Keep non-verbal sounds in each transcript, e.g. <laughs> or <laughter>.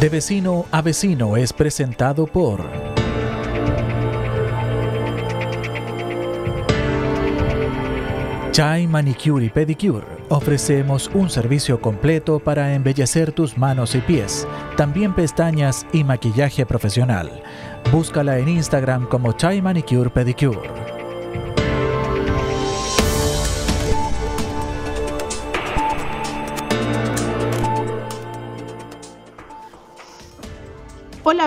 De vecino a vecino es presentado por... Chai Manicure y Pedicure. Ofrecemos un servicio completo para embellecer tus manos y pies, también pestañas y maquillaje profesional. Búscala en Instagram como Chai Manicure Pedicure.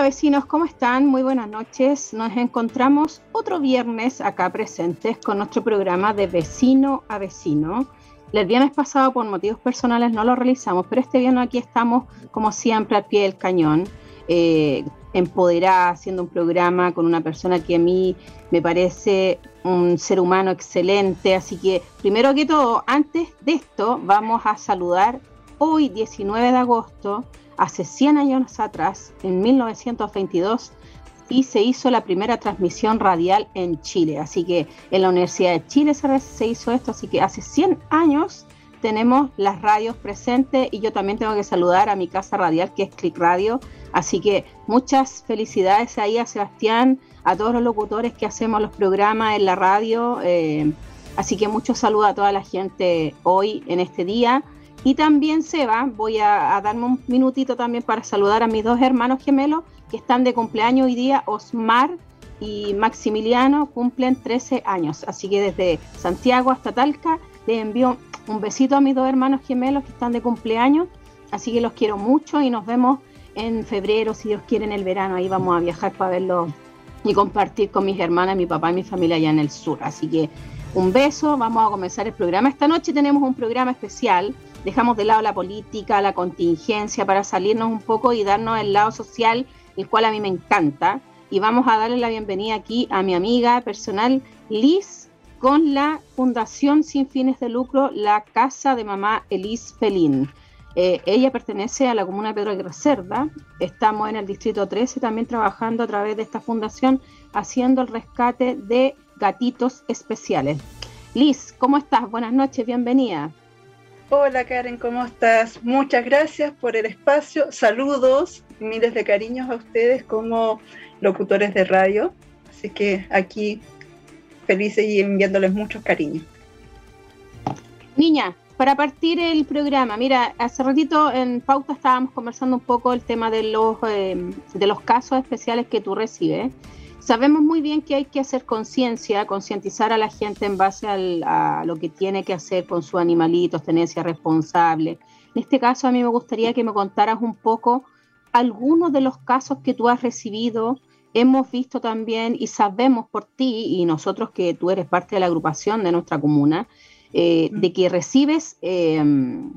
Vecinos, ¿cómo están? Muy buenas noches. Nos encontramos otro viernes acá presentes con nuestro programa de vecino a vecino. El viernes pasado por motivos personales no lo realizamos, pero este viernes aquí estamos como siempre al pie del cañón, eh, empoderada, haciendo un programa con una persona que a mí me parece un ser humano excelente. Así que primero que todo, antes de esto, vamos a saludar hoy 19 de agosto hace 100 años atrás, en 1922, y se hizo la primera transmisión radial en Chile. Así que en la Universidad de Chile se hizo esto, así que hace 100 años tenemos las radios presentes y yo también tengo que saludar a mi casa radial que es Click Radio. Así que muchas felicidades ahí a Sebastián, a todos los locutores que hacemos los programas en la radio. Eh, así que muchos saludos a toda la gente hoy en este día. Y también, Seba, voy a, darme un minutito también para saludar a mis dos hermanos gemelos que están de cumpleaños hoy día, Osmar y Maximiliano, cumplen 13 años. Así que desde Santiago hasta Talca les envío un besito a mis dos hermanos gemelos que están de cumpleaños. Así que los quiero mucho y nos vemos en febrero, si Dios quiere, en el verano. Ahí vamos a viajar para verlo y compartir con mis hermanas, mi papá y mi familia allá en el sur. Así que un beso, vamos a comenzar el programa. Esta noche tenemos un programa especial dejamos de lado la política, la contingencia para salirnos un poco y darnos el lado social, el cual a mí me encanta. Y vamos a darle la bienvenida aquí a mi amiga personal Liz con la Fundación Sin Fines de Lucro, la Casa de Mamá Elis Pelín. Eh, ella pertenece a la comuna Pedro de Reserva. Estamos en el distrito 13 también trabajando a través de esta fundación haciendo el rescate de gatitos especiales. Liz, ¿cómo estás? Buenas noches, bienvenida. Hola Karen, ¿cómo estás? Muchas gracias por el espacio. Saludos, miles de cariños a ustedes como locutores de radio. Así que aquí felices y enviándoles muchos cariños. Niña, para partir el programa, mira, hace ratito en pauta estábamos conversando un poco el tema de los, eh, de los casos especiales que tú recibes. Sabemos muy bien que hay que hacer conciencia, concientizar a la gente en base a lo que tiene que hacer con sus animalitos, tenencia responsable. En este caso, a mí me gustaría que me contaras un poco algunos de los casos que tú has recibido. Hemos visto también y sabemos por ti y nosotros que tú eres parte de la agrupación de nuestra comuna, eh, de que recibes em,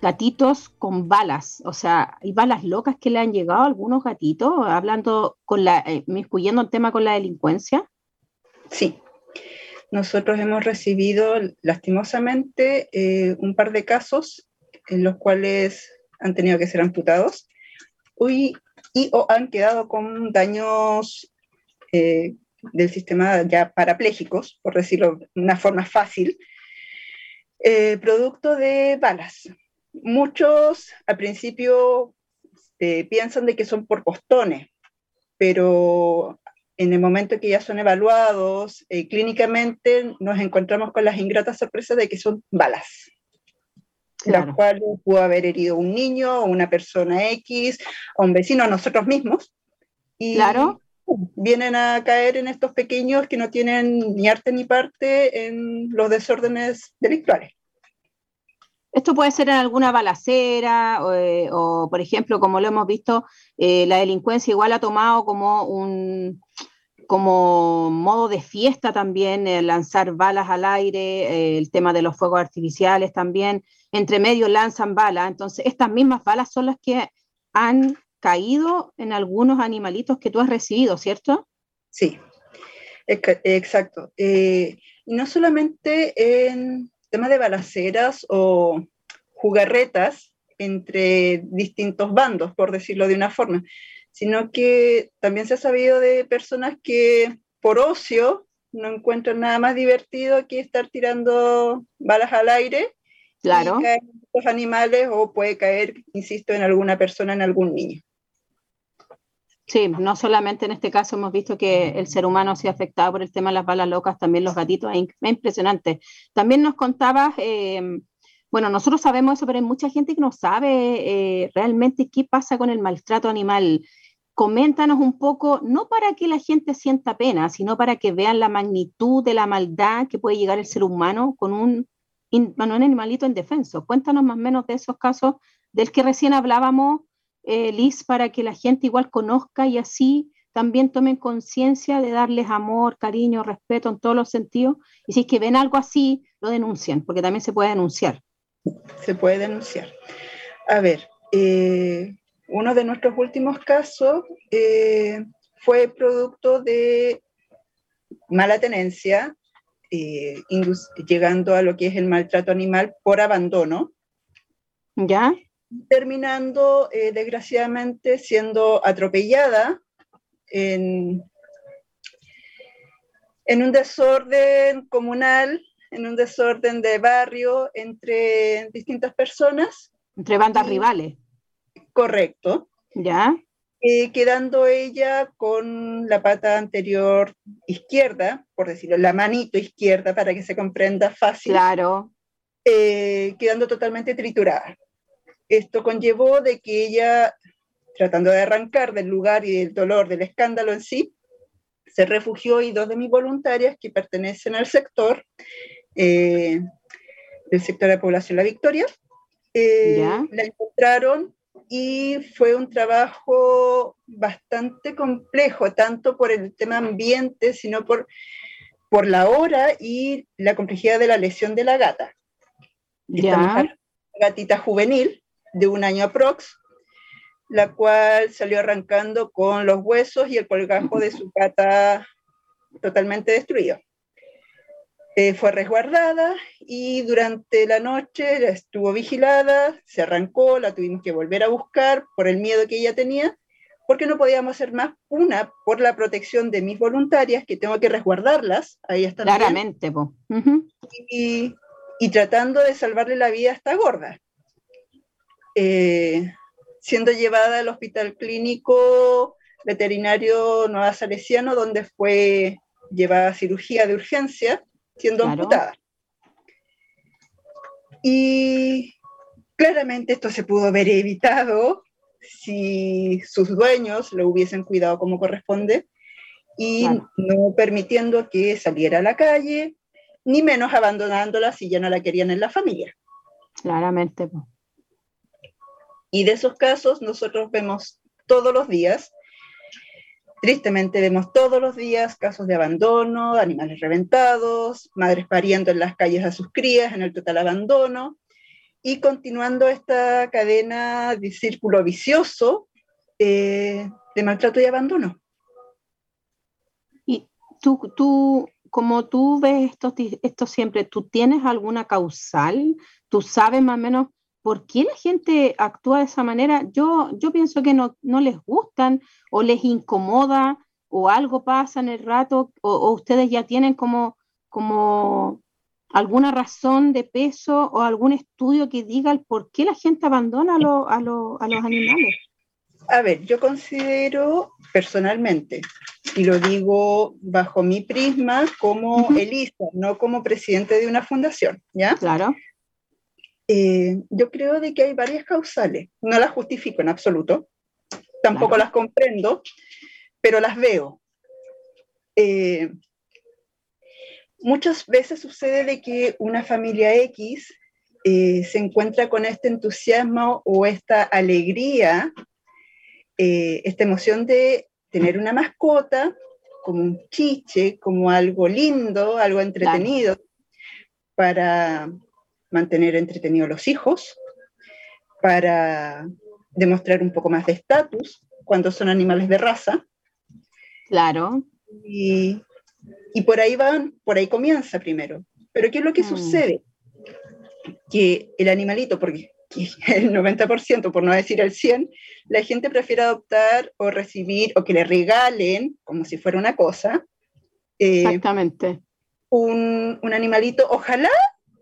gatitos con balas, o sea, hay balas locas que le han llegado a algunos gatitos, hablando con la, eh, el tema con la delincuencia. Sí, nosotros hemos recibido lastimosamente eh, un par de casos en los cuales han tenido que ser amputados y, o han quedado con daños eh, del sistema ya parapléjicos, por decirlo de una forma fácil, producto de balas. Muchos al principio eh, piensan de que son por postones, pero en el momento que ya son evaluados eh, clínicamente nos encontramos con las ingratas sorpresas de que son balas, las cuales pudo haber herido un niño, o una persona X, o un vecino, a nosotros mismos. Y claro. Vienen a caer en estos pequeños que no tienen ni arte ni parte en los desórdenes delictuales. Esto puede ser en alguna balacera eh, o, por ejemplo, como lo hemos visto, eh, la delincuencia igual ha tomado como un como modo de fiesta también, lanzar balas al aire, eh, el tema de los fuegos artificiales también, entre medio lanzan balas, entonces estas mismas balas son las que han caído en algunos animalitos que tú has recibido, ¿cierto? Sí, exacto. y no solamente en tema de balaceras o jugarretas entre distintos bandos, por decirlo de una forma, sino que también se ha sabido de personas que por ocio no encuentran nada más divertido que estar tirando balas al aire. Claro. Y caer en los animales o puede caer, insisto, en alguna persona, en algún niño. Sí, no solamente en este caso hemos visto que el ser humano se ha afectado por el tema de las balas locas, también los gatitos, es impresionante. También nos contabas, eh, bueno, nosotros sabemos eso, pero hay mucha gente que no sabe eh, realmente qué pasa con el maltrato animal. Coméntanos un poco, no para que la gente sienta pena, sino para que vean la magnitud de la maldad que puede llegar el ser humano con un, un animalito indefenso. Cuéntanos más o menos de esos casos del que recién hablábamos eh, Liz, para que la gente igual conozca y así también tomen conciencia de darles amor, cariño, respeto en todos los sentidos. Y si es que ven algo así, lo denuncian, porque también se puede denunciar. Se puede denunciar. A ver, eh, uno de nuestros últimos casos eh, fue producto de mala tenencia, llegando a lo que es el maltrato animal por abandono. ¿Ya? Terminando eh, desgraciadamente siendo atropellada en, en un desorden comunal, en un desorden de barrio entre distintas personas. Entre bandas rivales. Correcto. Ya. Eh, quedando ella con la pata anterior izquierda, por decirlo, la manito izquierda para que se comprenda fácil. Claro. Eh, quedando totalmente triturada. Esto conllevó de que ella, tratando de arrancar del lugar y del dolor, del escándalo en sí, se refugió y dos de mis voluntarias que pertenecen al sector, eh, del sector de población La Victoria, eh, la encontraron y fue un trabajo bastante complejo, tanto por el tema ambiente, sino por, por la hora y la complejidad de la lesión de la gata. Gatita juvenil, de un año aprox, la cual salió arrancando con los huesos y el colgajo de su pata totalmente destruido. Eh, fue resguardada y durante la noche estuvo vigilada, se arrancó, la tuvimos que volver a buscar por el miedo que ella tenía, porque no podíamos hacer más, una, por la protección de mis voluntarias, que tengo que resguardarlas, ahí están. Claramente, y, y, tratando de salvarle la vida a esta gorda. Eh, siendo llevada al hospital clínico veterinario Nueva Salesiano, donde fue llevada a cirugía de urgencia, siendo amputada. Y claramente esto se pudo haber evitado si sus dueños lo hubiesen cuidado como corresponde y no permitiendo que saliera a la calle, ni menos abandonándola si ya no la querían en la familia. Claramente. Y de esos casos nosotros vemos todos los días, tristemente vemos todos los días casos de abandono, animales reventados, madres pariendo en las calles a sus crías en el total abandono, y continuando esta cadena de círculo vicioso eh, de maltrato y abandono. Y tú, tú, como tú ves esto, esto siempre, ¿tú tienes alguna causal? ¿Tú sabes más o menos ¿por qué la gente actúa de esa manera? Yo, yo pienso que no, no les gustan o les incomoda o algo pasa en el rato o, ustedes ya tienen como, como alguna razón de peso o algún estudio que diga el por qué la gente abandona a, a, los animales. A ver, yo considero personalmente, y lo digo bajo mi prisma como Elisa, no como presidente de una fundación, ¿ya? Claro. Eh, yo creo de que hay varias causales. No las justifico en absoluto, tampoco las comprendo, pero las veo. Eh, muchas veces sucede de que una familia X eh, se encuentra con este entusiasmo o esta alegría, esta emoción de tener una mascota como un chiche, como algo lindo, algo entretenido, para mantener entretenidos los hijos, para demostrar un poco más de estatus cuando son animales de raza. Claro. Y, y, por ahí van, por ahí comienza primero. Pero ¿qué es lo que mm. sucede? Que el animalito, porque <laughs> el 90%, por no decir el 100%, la gente prefiere adoptar o recibir o que le regalen, como si fuera una cosa. Eh, Exactamente. Un, un animalito, ojalá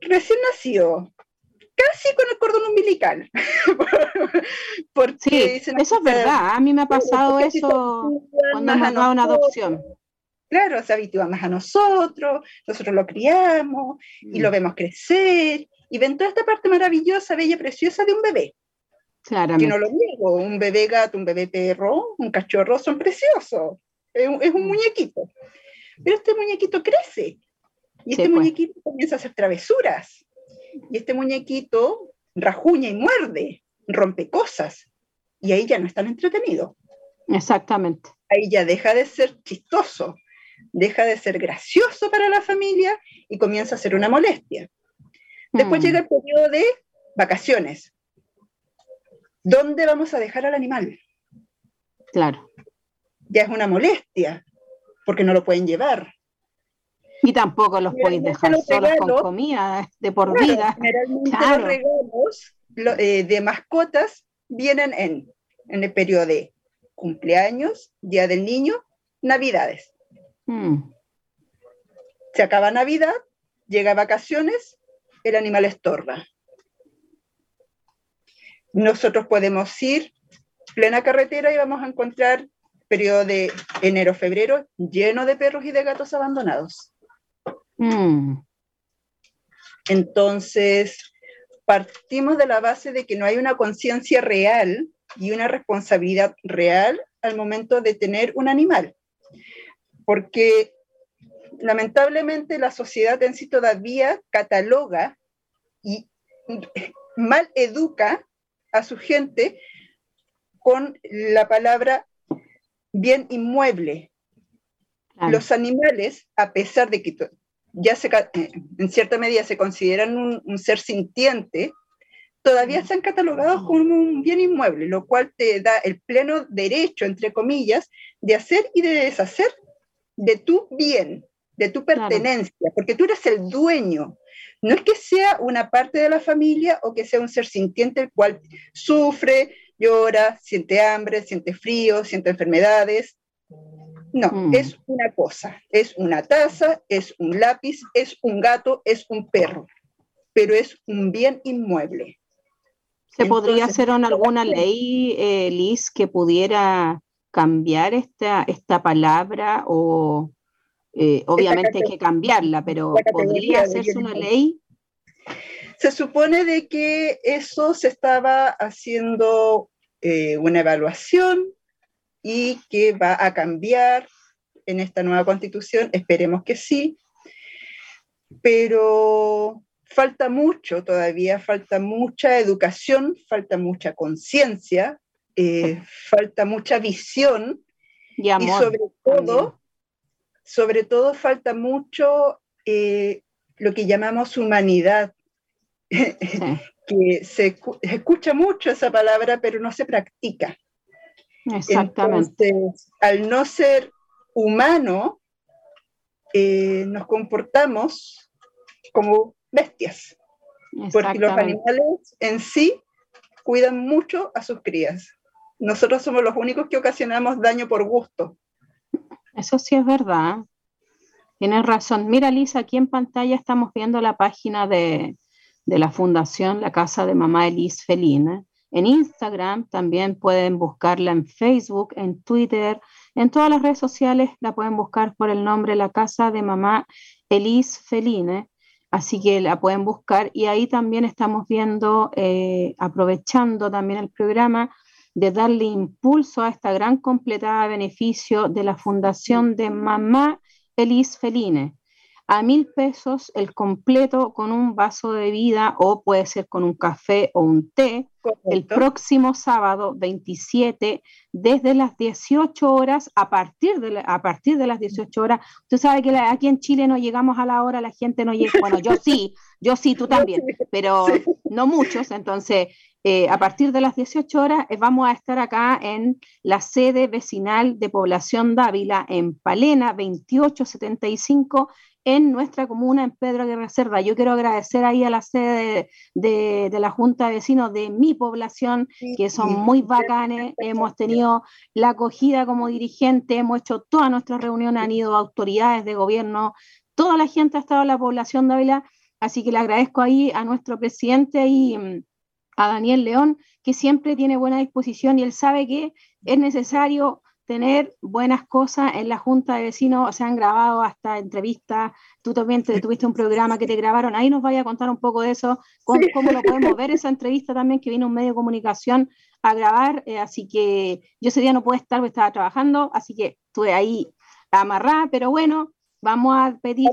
recién nacido, casi con el cordón umbilical, <laughs> Porque sí, eso es verdad, a mí me ha pasado eso cuando hemos dado una adopción. Claro, se habitúa más a nosotros, nosotros lo criamos y lo mm. vemos crecer y ven toda esta parte maravillosa, bella, preciosa de un bebé. Claro. Que no lo niego, un bebé gato, un bebé perro, un cachorro son preciosos, es un, es un mm. muñequito. Pero este muñequito crece y este pues. muñequito comienza a hacer travesuras y este muñequito rajuña y muerde, rompe cosas y ahí ya no es tan entretenido. Exactamente. Ahí ya deja de ser chistoso, deja de ser gracioso para la familia y comienza a ser una molestia. Después mm. llega el periodo de vacaciones. ¿Dónde vamos a dejar al animal? Claro. Ya es una molestia, porque no lo pueden llevar. Y tampoco los podéis dejar solos con comida de por vida. Generalmente los regalos eh, de mascotas vienen en, en el periodo de cumpleaños, Día del Niño, Navidades. Mm. Se acaba Navidad, llega vacaciones, el animal estorba. Nosotros podemos ir plena carretera y vamos a encontrar periodo de enero-febrero lleno de perros y de gatos abandonados. Mm. Entonces, partimos de la base de que no hay una conciencia real y una responsabilidad real al momento de tener un animal porque lamentablemente la sociedad en sí todavía cataloga y mal educa a su gente con la palabra bien inmueble. Los animales, a pesar de que ya se, eh, en cierta medida se consideran un, un ser sintiente, todavía están catalogados como un bien inmueble, lo cual te da el pleno derecho, entre comillas, de hacer y de deshacer de tu bien, de tu pertenencia, porque tú eres el dueño. No es que sea una parte de la familia o que sea un ser sintiente el cual sufre, llora, siente hambre, siente frío, siente enfermedades. No, mm. es una cosa, es una taza, es un lápiz, es un gato, es un perro, pero es un bien inmueble. ¿Se podría hacer alguna ley, eh, Liz, que pudiera cambiar esta, esta palabra o eh, obviamente hay que cambiarla, pero ¿podría hacerse una ley? Se supone de que eso se estaba haciendo eh, una evaluación y que va a cambiar en esta nueva constitución, esperemos que sí, pero falta mucho todavía, falta mucha educación, falta mucha conciencia eh, falta mucha visión y, sobre todo, sobre todo falta mucho eh, lo que llamamos humanidad, <laughs> que se escucha mucho esa palabra, pero no se practica. Exactamente. Entonces, al no ser humano, eh, nos comportamos como bestias, porque los animales en sí cuidan mucho a sus crías nosotros somos los únicos que ocasionamos daño por gusto. Eso sí es verdad. Tienes razón. Mira, Lisa, aquí en pantalla estamos viendo la página de, la Fundación La Casa de Mamá Elise Felina. En Instagram también pueden buscarla en Facebook, en Twitter, en todas las redes sociales la pueden buscar por el nombre La Casa de Mamá Elise Feline. Así que la pueden buscar y ahí también estamos viendo, eh, aprovechando también el programa, de darle impulso a esta gran completada beneficio de la Fundación de Mamá Elis Feline. A mil pesos el completo con un vaso de vida o puede ser con un café o un té el próximo sábado 27 desde las 18 horas a partir de, a partir de las 18 horas. Usted sabe que aquí en Chile no llegamos a la hora, la gente no llega. Bueno, yo sí, yo sí, tú también, <laughs> pero no muchos. Entonces, eh, a partir de las 18 horas eh, vamos a estar acá en la sede vecinal de Población Dávila, en Palena 2875, en nuestra comuna, en Pedro Aguirre Cerda. Yo quiero agradecer ahí a la sede de, la Junta de Vecinos de mi población, que son muy bacanes. Hemos tenido la acogida como dirigente, hemos hecho todas nuestras reuniones, han ido autoridades de gobierno, toda la gente ha estado en la población Dávila, así que le agradezco ahí a nuestro presidente y a Daniel León, que siempre tiene buena disposición y él sabe que es necesario tener buenas cosas en la Junta de Vecinos, se han grabado hasta entrevistas, tú también te, tuviste un programa que te grabaron, ahí nos vaya a contar un poco de eso, cómo, cómo lo podemos ver <laughs> esa entrevista también que vino un medio de comunicación a grabar, eh, así que yo ese día no pude estar porque estaba trabajando, así que estuve ahí amarrada, pero bueno, vamos a pedir...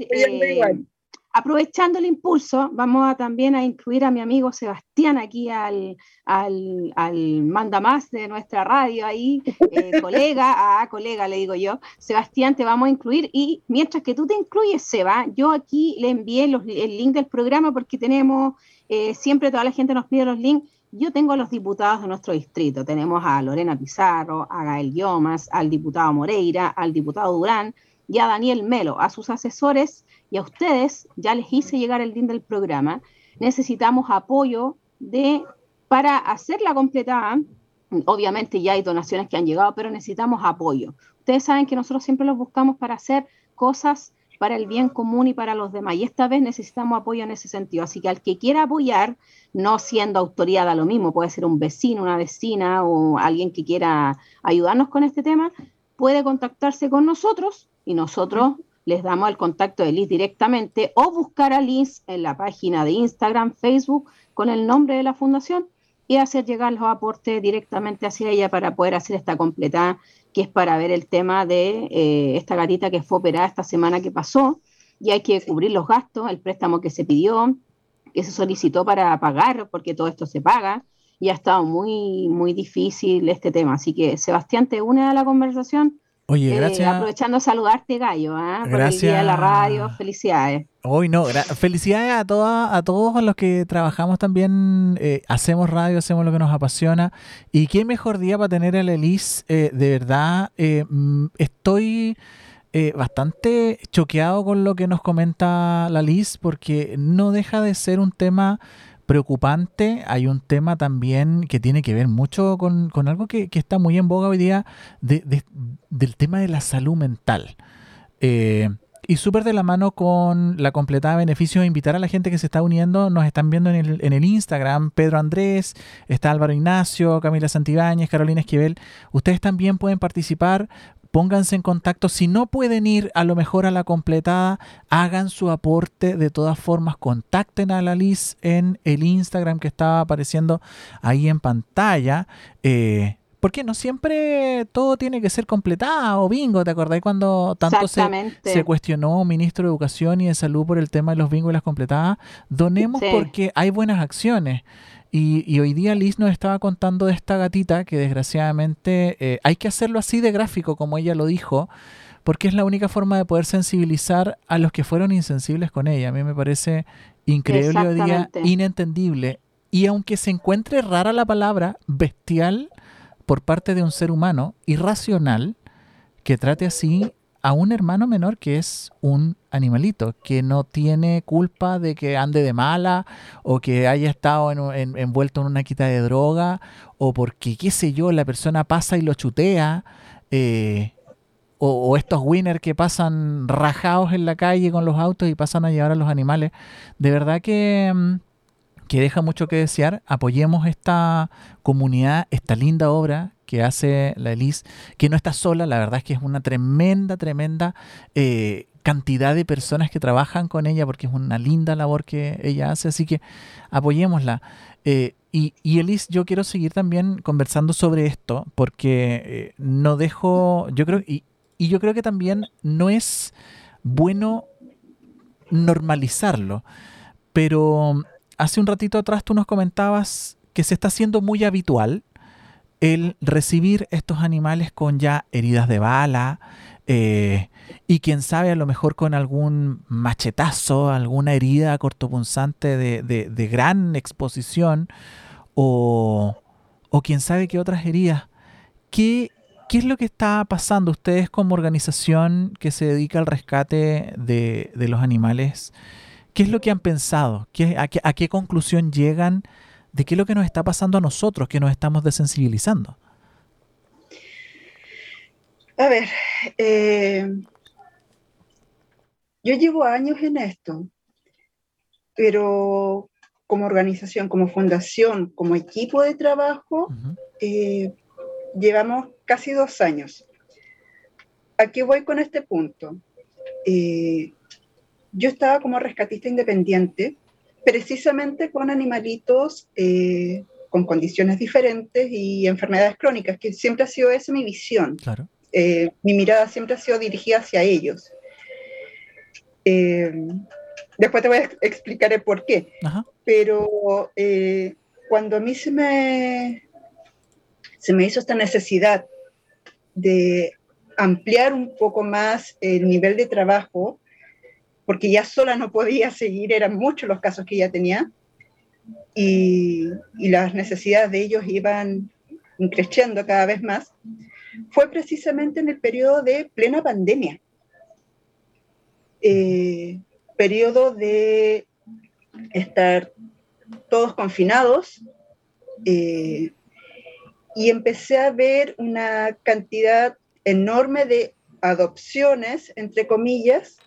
Aprovechando el impulso, vamos a también a incluir a mi amigo Sebastián aquí al, al, al manda más de nuestra radio ahí, eh, <laughs> colega, a colega le digo yo, Sebastián te vamos a incluir y mientras que tú te incluyes, Seba, yo aquí le envié el link del programa porque tenemos, eh, siempre toda la gente nos pide los links, yo tengo a los diputados de nuestro distrito, tenemos a Lorena Pizarro, a Gael Yomas, al diputado Moreira, al diputado Durán y a Daniel Melo, a sus asesores y a ustedes, ya les hice llegar el link del programa, necesitamos apoyo de, para hacerla completada. Obviamente ya hay donaciones que han llegado, pero necesitamos apoyo. Ustedes saben que nosotros siempre los buscamos para hacer cosas para el bien común y para los demás. Y esta vez necesitamos apoyo en ese sentido. Así que al que quiera apoyar, no siendo autoridad a lo mismo, puede ser un vecino, una vecina o alguien que quiera ayudarnos con este tema, puede contactarse con nosotros y nosotros les damos el contacto de Liz directamente o buscar a Liz en la página de Instagram, Facebook con el nombre de la fundación y hacer llegar los aportes directamente hacia ella para poder hacer esta completada, que es para ver el tema de eh, esta gatita que fue operada esta semana que pasó y hay que cubrir los gastos, el préstamo que se pidió, que se solicitó para pagar, porque todo esto se paga, y ha estado muy, muy difícil este tema. Así que, Sebastián, te une a la conversación Oye, eh, gracias. aprovechando a saludarte, Gallo, ¿eh? por el día de la radio. Felicidades. Hoy no, felicidades a, todas, a todos los que trabajamos también, eh, hacemos radio, hacemos lo que nos apasiona. Y qué mejor día para tener a la Elis, eh, de verdad, mm, estoy bastante choqueado con lo que nos comenta la Liz, porque no deja de ser un tema preocupante. Hay un tema también que tiene que ver mucho con, algo que, está muy en boga hoy día del tema de la salud mental. Eh, y súper de la mano con la completada beneficio invitar a la gente que se está uniendo. Nos están viendo en el, en el Instagram. Pedro Andrés, está Álvaro Ignacio, Camila Santibáñez, Carolina Esquivel. Ustedes también pueden participar pónganse en contacto. Si no pueden ir a lo mejor a la completada, hagan su aporte. De todas formas, contacten a la Liz en el Instagram que estaba apareciendo ahí en pantalla. Eh, porque no siempre todo tiene que ser completada o bingo, ¿te acordáis cuando tanto se, se, cuestionó ministro de Educación y de Salud por el tema de los bingos y las completadas? Donemos porque hay buenas acciones. Y, hoy día Liz nos estaba contando de esta gatita que desgraciadamente eh, hay que hacerlo así de gráfico, como ella lo dijo, porque es la única forma de poder sensibilizar a los que fueron insensibles con ella. A mí me parece increíble hoy día, inentendible. Y aunque se encuentre rara la palabra bestial por parte de un ser humano, irracional, que trate así a un hermano menor que es un animalito, que no tiene culpa de que ande de mala o que haya estado envuelto en una quita de droga o porque, qué sé yo, la persona pasa y lo chutea. Eh, o, estos winners que pasan rajados en la calle con los autos y pasan a llevar a los animales. De verdad que, mm, que deja mucho que desear. Apoyemos esta comunidad, esta linda obra que hace la Elise, que no está sola, la verdad es que es una tremenda, tremenda eh, cantidad de personas que trabajan con ella, porque es una linda labor que ella hace, así que apoyémosla. Eh, y, y, Elise, yo quiero seguir también conversando sobre esto, porque eh, no dejo, yo creo, y, y yo creo que también no es bueno normalizarlo, pero hace un ratito atrás tú nos comentabas que se está haciendo muy habitual el recibir estos animales con ya heridas de bala eh, y quién sabe a lo mejor con algún machetazo, alguna herida cortopunzante de, de, gran exposición o, o, quién sabe qué otras heridas. ¿Qué, ¿Qué es lo que está pasando ustedes como organización que se dedica al rescate de, de los animales? ¿Qué es lo que han pensado? ¿Qué, a, qué, ¿A qué conclusión llegan de qué es lo que nos está pasando a nosotros, que nos estamos desensibilizando. A ver, eh, yo llevo años en esto, pero como organización, como fundación, como equipo de trabajo, eh, llevamos casi dos años. ¿A qué voy con este punto? Eh, yo estaba como rescatista independiente, precisamente con animalitos eh, con condiciones diferentes y enfermedades crónicas, que siempre ha sido esa mi visión. Claro. mi mirada siempre ha sido dirigida hacia ellos. después te voy a explicar el por qué. Ajá pero eh, cuando a mí se me, se me hizo esta necesidad de ampliar un poco más el nivel de trabajo, porque ya sola no podía seguir, eran muchos los casos que ya tenía, y, las necesidades de ellos iban creciendo cada vez más, fue precisamente en el periodo de plena pandemia. Eh, periodo de estar todos confinados eh, y empecé a ver una cantidad enorme de adopciones, entre comillas,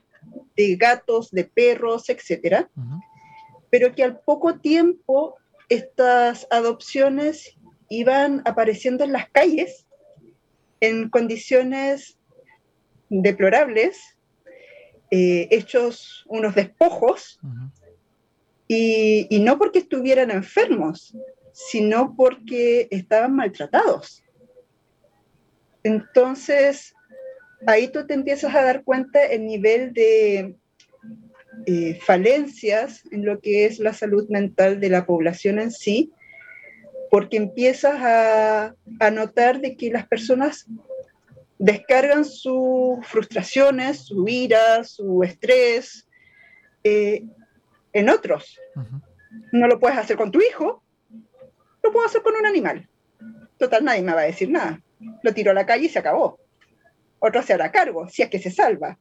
de gatos, de perros, etcétera, pero que al poco tiempo estas adopciones iban apareciendo en las calles en condiciones deplorables, eh, hechos unos despojos, y, no porque estuvieran enfermos, sino porque estaban maltratados. Entonces, ahí tú te empiezas a dar cuenta el nivel de eh, falencias en lo que es la salud mental de la población en sí, porque empiezas a, notar de que las personas descargan sus frustraciones, su ira, su estrés eh, en otros. No lo puedes hacer con tu hijo, lo puedo hacer con un animal. Total, nadie me va a decir nada. Lo tiro a la calle y se acabó. Otro se hará cargo, si es que se salva.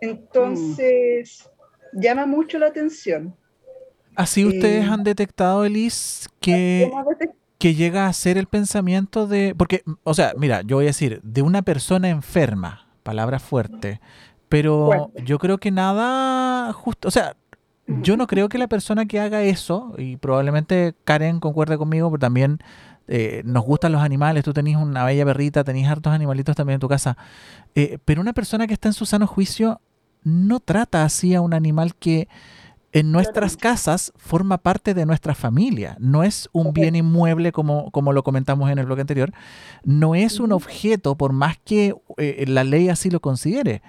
Entonces, llama mucho la atención. Así ustedes eh, han detectado, Elis, que, que llega a ser el pensamiento de... Porque, o sea, mira, yo voy a decir, de una persona enferma, palabra fuerte, pero yo creo que nada justo, o sea, yo no creo que la persona que haga eso, y probablemente Karen concuerde conmigo, pero también eh, nos gustan los animales, tú tenés una bella perrita, tenés hartos animalitos también en tu casa, eh, pero una persona que está en su sano juicio no trata así a un animal que en nuestras casas forma parte de nuestra familia, no es un bien inmueble como, como lo comentamos en el bloque anterior, no es un objeto por más que eh, la ley así lo considere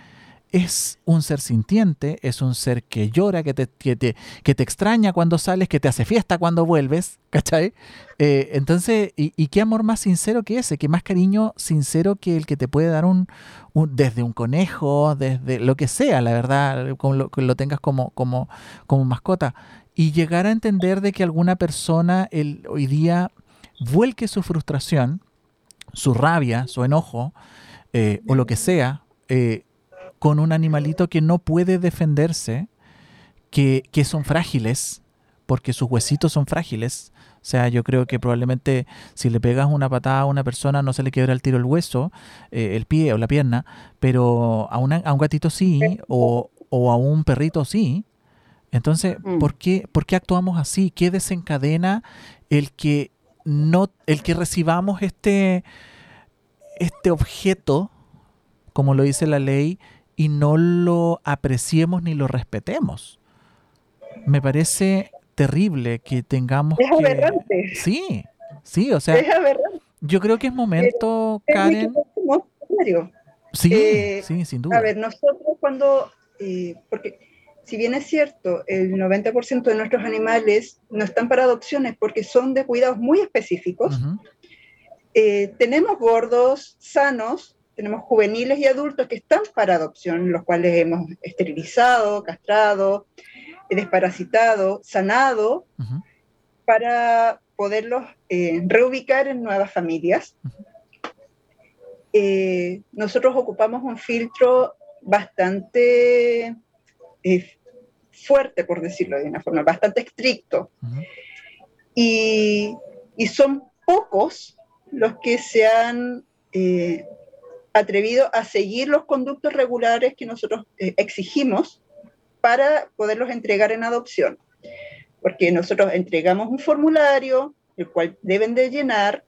es un ser sintiente, es un ser que llora, que te, que te, que te extraña cuando sales, que te hace fiesta cuando vuelves, <laughs> ¿cachai? Eh, entonces, y, qué amor más sincero que ese? Qué más cariño sincero que el que te puede dar un, desde un conejo, desde lo que sea, la verdad, con lo, que lo tengas como, como, como mascota. Y llegar a entender de que alguna persona el, hoy día vuelque su frustración, su rabia, su enojo, eh, o lo que sea, eh, con un animalito que no puede defenderse, que, son frágiles, porque sus huesitos son frágiles. O sea, yo creo que probablemente si le pegas una patada a una persona no se le quiebra el tiro el hueso, eh, el pie o la pierna, pero a, a un gatito sí, o, a un perrito sí. Entonces, mm. ¿por, qué, ¿por qué actuamos así? ¿Qué desencadena el que no, el que recibamos este, este objeto, como lo dice la ley, y no lo apreciemos ni lo respetemos. Me parece terrible que tengamos es Aberrante. Sí, sí, o sea, yo creo que es momento, Karen. Sí, eh, sí, sin duda. A ver, nosotros cuando, eh, porque si bien es cierto, el 90% de nuestros animales no están para adopciones porque son de cuidados muy específicos, eh, tenemos gordos sanos tenemos juveniles y adultos que están para adopción, los cuales hemos esterilizado, castrado, desparasitado, sanado, para poderlos eh, reubicar en nuevas familias. Eh, nosotros ocupamos un filtro bastante eh, fuerte, por decirlo de una forma, bastante estricto. y, y, son pocos los que se han atrevido a seguir los conductos regulares que nosotros eh, exigimos para poderlos entregar en adopción. porque nosotros entregamos un formulario, el cual deben de llenar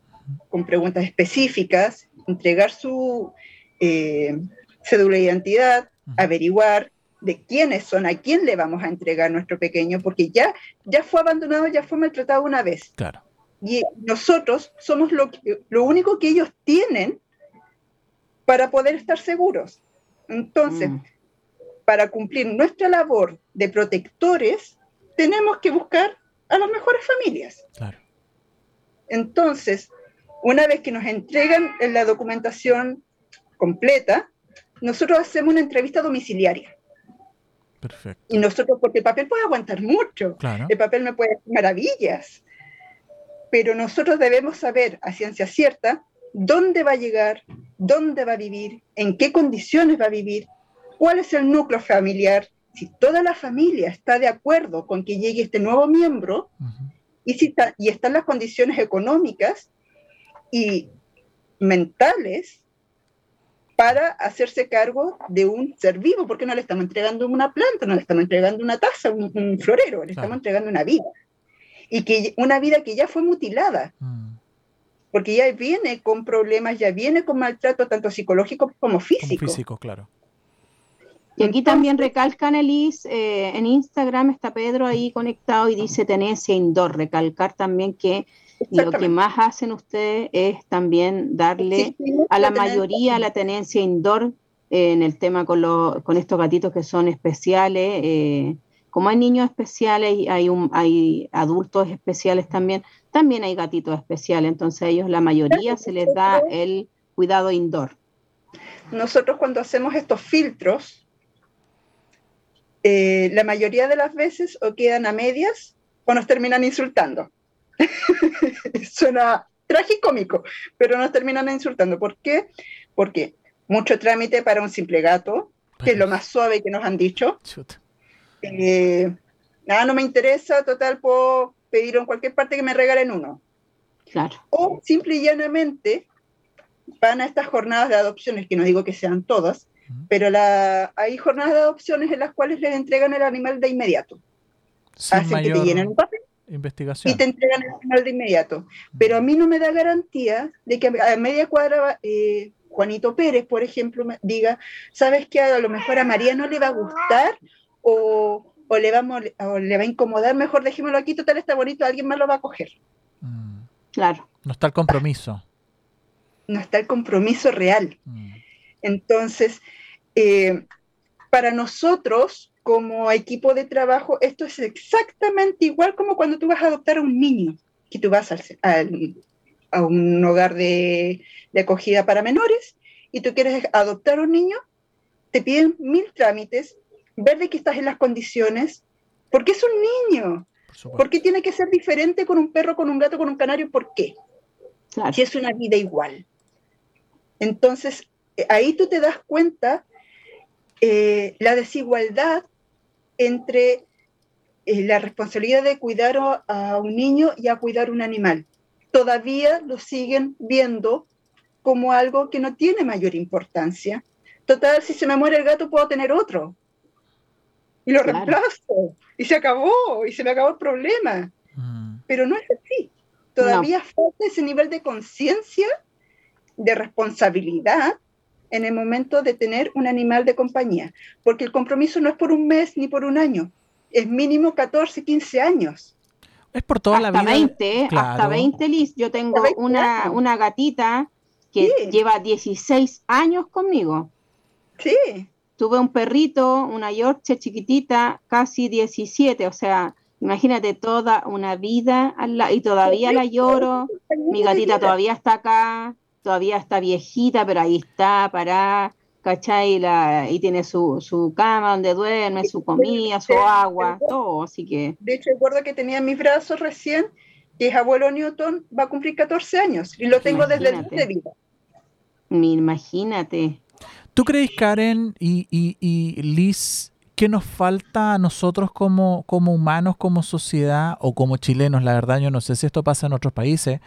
con preguntas específicas, entregar su eh, cédula de identidad, averiguar de quiénes son, a quién le vamos a entregar nuestro pequeño, porque ya, ya fue abandonado, ya fue maltratado una vez. Claro. Y nosotros somos lo, lo único que ellos tienen para poder estar seguros. Entonces, mm. para cumplir nuestra labor de protectores, tenemos que buscar a las mejores familias. Claro. Entonces, una vez que nos entregan la documentación completa, nosotros hacemos una entrevista domiciliaria. Perfecto. Y nosotros, porque el papel puede aguantar mucho, el papel me puede hacer maravillas, pero nosotros debemos saber a ciencia cierta dónde va a llegar, dónde va a vivir, en qué condiciones va a vivir, cuál es el núcleo familiar, si toda la familia está de acuerdo con que llegue este nuevo miembro y, si y están las condiciones económicas y mentales para hacerse cargo de un ser vivo, porque no le estamos entregando una planta, no le estamos entregando una taza, un, florero, le estamos entregando una vida. Y que una vida que ya fue mutilada. Mm. Porque ya viene con problemas, ya viene con maltrato tanto psicológico como físico. Como físico, claro. Y aquí también recalcan, Elis, eh, en Instagram está Pedro ahí conectado y dice tenencia indoor. Recalcar también que lo que más hacen ustedes es también darle a la mayoría la tenencia indoor eh, en el tema con, con estos gatitos que son especiales. Eh, como hay niños especiales y hay, un, hay adultos especiales también, también hay gatitos especiales. Entonces a ellos la mayoría se les da el cuidado indoor. Nosotros cuando hacemos estos filtros, eh, la mayoría de las veces o quedan a medias o nos terminan insultando. <laughs> Suena tragicómico, pero nos terminan insultando. ¿Por qué? Porque mucho trámite para un simple gato, que es lo más suave que nos han dicho. Eh, nada, no me interesa, total, puedo pedir en cualquier parte que me regalen uno. Claro. O simple y llanamente van a estas jornadas de adopciones, que no digo que sean todas, pero la, hay jornadas de adopciones en las cuales les entregan el animal de inmediato. Hacen que te llenen un papel investigación. y te entregan el animal de inmediato. Pero a mí no me da garantía de que a media cuadra eh, Juanito Pérez, por ejemplo, me diga, ¿sabes qué? A lo mejor a María no le va a gustar o, o le, va a, le va a incomodar, mejor dejémoslo aquí, total está bonito, alguien más lo va a coger. Mm. Claro. No está el compromiso. No está el compromiso real. Mm. Entonces, eh, para nosotros, como equipo de trabajo, esto es exactamente igual como cuando tú vas a adoptar a un niño, que tú vas a un hogar de, acogida para menores y tú quieres adoptar a un niño, te piden mil trámites, ver de que estás en las condiciones, porque es un niño. Por, qué tiene que ser diferente con un perro, con un gato, con un canario? ¿Por qué? Si es una vida igual. Entonces, eh, ahí tú te das cuenta eh, la desigualdad entre eh, la responsabilidad de cuidar a, un niño y a cuidar un animal. Todavía lo siguen viendo como algo que no tiene mayor importancia. Total, si se me muere el gato, puedo tener otro. Y lo reemplazo. Y se acabó. Y se me acabó el problema. Mm. Pero no es así. Todavía falta ese nivel de conciencia, de responsabilidad en el momento de tener un animal de compañía, porque el compromiso no es por un mes ni por un año, es mínimo 14, 15 años. Es por toda la vida. 20, hasta 20, Liz. Yo tengo una, una, gatita que lleva 16 años conmigo. Sí. Tuve un perrito, una Yorkshire chiquitita, casi 17, o sea, imagínate toda una vida y todavía la lloro. Mi gatita todavía está acá, todavía está viejita, pero ahí está, para, ¿cachai? La, y tiene su, su cama donde duerme, su comida, su agua, todo, así que... De hecho, recuerdo que tenía en mis brazos recién, que es abuelo Newton, va a cumplir 14 años, y lo tengo desde el de vida. Imagínate. ¿Tú crees, Karen y, y, y Liz, que nos falta a nosotros como, como humanos, como sociedad o como chilenos? La verdad, yo no sé si esto pasa en otros países,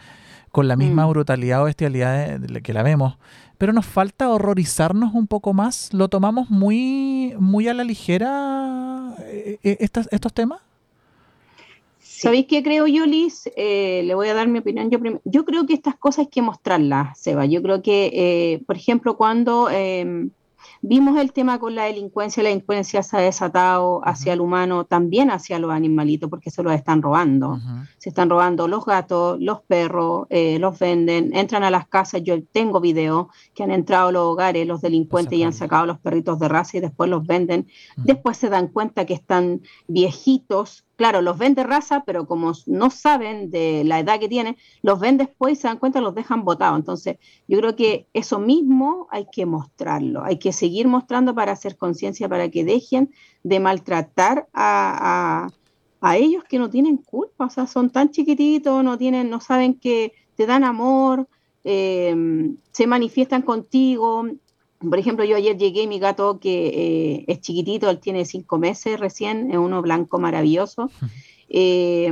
con la misma mm. brutalidad o bestialidad que la vemos, pero nos falta horrorizarnos un poco más. ¿Lo tomamos muy, muy a la ligera eh, eh, estos, estos ¿Sabéis qué creo yo, Liz? Eh, le voy a dar mi opinión yo primero. Yo creo que estas cosas hay que mostrarlas, Seba. Yo creo que, eh, por ejemplo, cuando em, Vimos el tema con la delincuencia, la delincuencia se ha desatado hacia el humano, también hacia los animalitos, porque se los están robando. Se están robando los gatos, los perros, eh, los venden, entran a las casas. Yo tengo videos que han entrado a los hogares, los delincuentes, y han sacado los perritos de raza y después los venden. Después se dan cuenta que están viejitos, claro, los ven de raza, pero como no saben de la edad que tienen, los ven después y se dan cuenta, los dejan botados. Entonces, yo creo que eso mismo hay que mostrarlo, hay que seguir mostrando para hacer conciencia, para que dejen de maltratar a, ellos que no tienen culpa, o sea, son tan chiquititos, no tienen, no saben que te dan amor, eh, se manifiestan contigo, por ejemplo, yo ayer llegué, mi gato que eh, es chiquitito, él tiene cinco meses recién, es uno blanco maravilloso, <laughs> eh,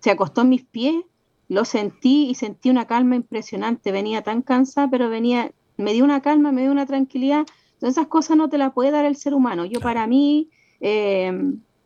se acostó en mis pies, lo sentí y sentí una calma impresionante, venía tan cansada, pero venía, me dio una calma, me dio una tranquilidad, entonces esas cosas no te las puede dar el ser humano. Yo para mí, eh,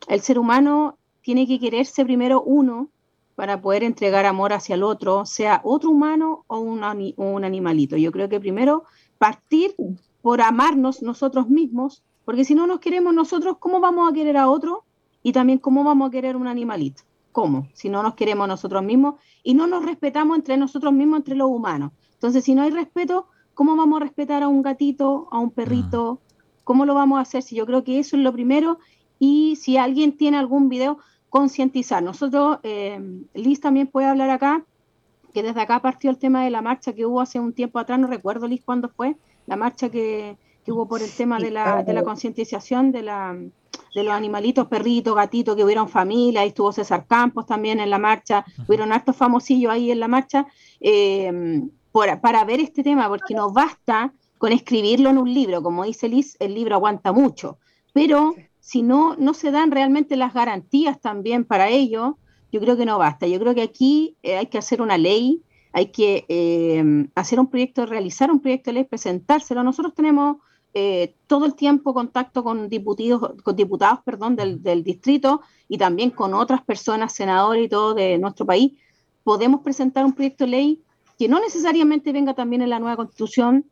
el ser humano tiene que quererse primero uno para poder entregar amor hacia el otro, sea otro humano o un, un animalito. Yo creo que primero partir por amarnos nosotros mismos, porque si no nos queremos nosotros, ¿cómo vamos a querer a otro? Y también, ¿cómo vamos a querer un animalito? ¿Cómo? Si no nos queremos nosotros mismos y no nos respetamos entre nosotros mismos, entre los humanos. Entonces, si no hay respeto, ¿cómo vamos a respetar a un gatito, a un perrito? ¿Cómo lo vamos a hacer? Si yo creo que eso es lo primero. Y si alguien tiene algún video, concientizar. Nosotros, eh, Liz también puede hablar acá, que desde acá partió el tema de la marcha que hubo hace un tiempo atrás, no recuerdo, Liz, cuándo fue, la marcha que, hubo por el tema de la, de la concientización de, la, de los animalitos, perritos, gatitos, que hubieron familia, ahí estuvo César Campos también en la marcha, hubieron hartos famosillos ahí en la marcha, eh, para ver este tema, porque no basta con escribirlo en un libro, como dice Liz, el libro aguanta mucho, pero si no, no se dan realmente las garantías también para ello, yo creo que no basta. Yo creo que aquí eh, hay que hacer una ley, hay que eh, hacer un proyecto, realizar un proyecto de ley, presentárselo. Nosotros tenemos eh, todo el tiempo contacto con diputados, con diputados perdón, del, del, distrito y también con otras personas, senadores y todo de nuestro país. Podemos presentar un proyecto de ley que no necesariamente venga también en la nueva constitución,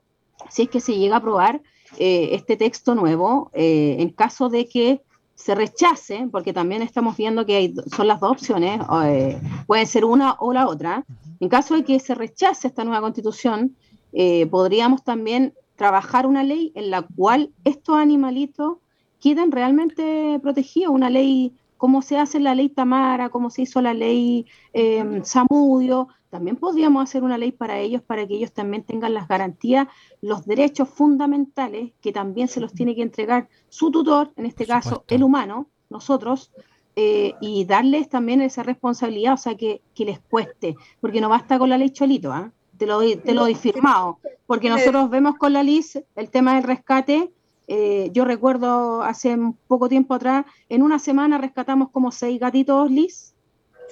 si es que se llega a aprobar este texto nuevo, en caso de que se rechace, porque también estamos viendo que hay, son las dos opciones, eh, puede ser una o la otra, en caso de que se rechace esta nueva constitución, eh, podríamos también trabajar una ley en la cual estos animalitos queden realmente protegidos, una ley como se hace la ley Tamara, como se hizo la ley eh, Samudio, también podríamos hacer una ley para ellos, para que ellos también tengan las garantías, los derechos fundamentales que también se los tiene que entregar su tutor, en este caso el humano, nosotros, eh, y darles también esa responsabilidad, o sea, que, les cueste, porque no basta con la ley Cholito, ¿ah? te lo te lo doy firmado, porque nosotros vemos con la LIS el tema del rescate, eh, yo recuerdo hace poco tiempo atrás, en una semana rescatamos como seis gatitos LIS,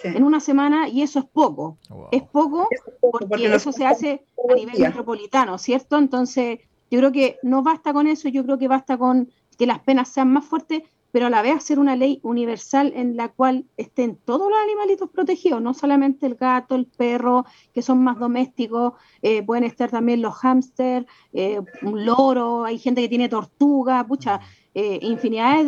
en una semana y eso es poco. Es poco porque, eso se hace a nivel metropolitano, ¿cierto? Entonces, yo creo que no basta con eso, yo creo que basta con que las penas sean más fuertes, pero a la vez hacer una ley universal en la cual estén todos los animalitos protegidos, no solamente el gato, el perro, que son más domésticos, eh, pueden estar también los hámster, eh, un loro, hay gente que tiene tortuga, pucha, eh, infinidades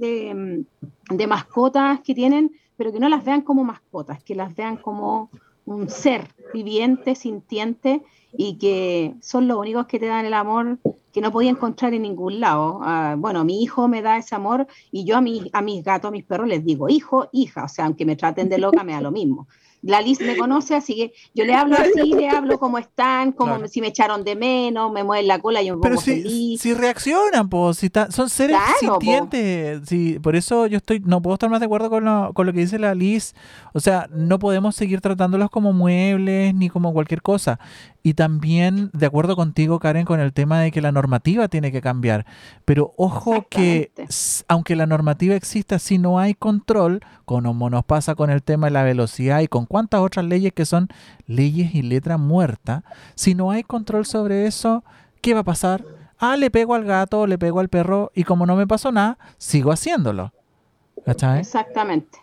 de, de mascotas que tienen pero que no las vean como mascotas, que las vean como un ser viviente, sintiente y que son los únicos que te dan el amor que no podía encontrar en ningún lado. Ah, bueno, mi hijo me da ese amor y yo a, mi, a mis gatos, a mis perros les digo hijo, hija, o sea, aunque me traten de loca, me da lo mismo la Liz me conoce, así que yo le hablo así, le <laughs> hablo cómo están, como si me echaron de menos, me mueven la cola, yo me Pero si, si reaccionan, pues, si son seres sintientes, si, por eso yo estoy, no puedo estar más de acuerdo con lo, con lo que dice la Liz, o sea, no podemos seguir tratándolos como muebles ni como cualquier cosa. Y también, de acuerdo contigo, Karen, con el tema de que la normativa tiene que cambiar. Pero ojo que, aunque la normativa exista, si no hay control, como nos pasa con el tema de la velocidad y con cuántas otras leyes que son leyes y letra muerta, si no hay control sobre eso, ¿qué va a pasar? Ah, le pego al gato, le pego al perro y como no me pasó nada, sigo haciéndolo. Exactamente.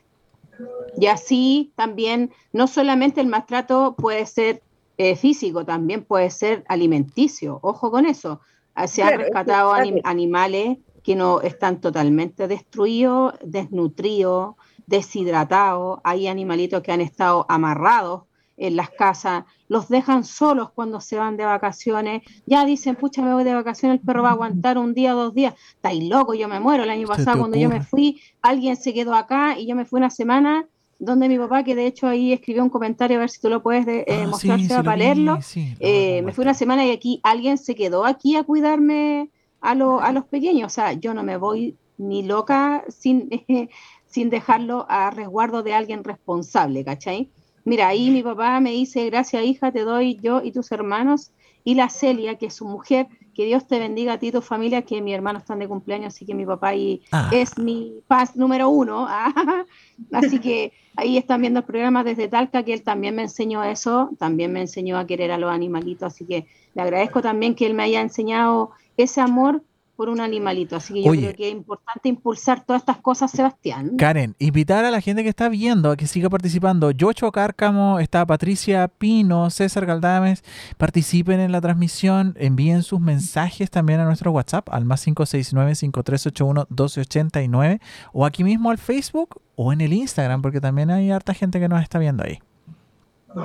Y así también, no solamente el maltrato puede ser eh, físico, también puede ser alimenticio. Ojo con eso. Ah, se han rescatado animales que no están totalmente destruidos, desnutridos, deshidratados. Hay animalitos que han estado amarrados en las casas, los dejan solos cuando se van de vacaciones, ya dicen, pucha, me voy de vacaciones, el perro va a aguantar un día, dos días, estáis loco, yo me muero. El año pasado cuando yo me fui, alguien se quedó acá y yo me fui una semana donde mi papá, que de hecho ahí escribió un comentario, a ver si tú lo puedes eh, ah, mostrar para leerlo, eh, me fui una semana y aquí alguien se quedó aquí a cuidarme a, a los pequeños, o sea, yo no me voy ni loca sin, <laughs> sin dejarlo a resguardo de alguien responsable, ¿cachai? Mira, ahí mi papá me dice, gracias hija, te doy yo y tus hermanos y la Celia, que es su mujer, que Dios te bendiga a ti y tu familia, que mi hermano están de cumpleaños, así que mi papá ahí ah. es mi paz número uno. <laughs> así que ahí están viendo el programa desde Talca, que él también me enseñó eso, también me enseñó a querer a los animalitos, así que le agradezco también que él me haya enseñado ese amor por un animalito. Así que yo creo que es importante impulsar todas estas cosas, Sebastián. Karen, invitar a la gente que está viendo a que siga participando. Yocho Cárcamo, está Patricia Pino, César Galdames. Participen en la transmisión, envíen sus mensajes también a nuestro WhatsApp al más 569-5381-1289 o aquí mismo al Facebook o en el Instagram, porque también hay harta gente que nos está viendo ahí.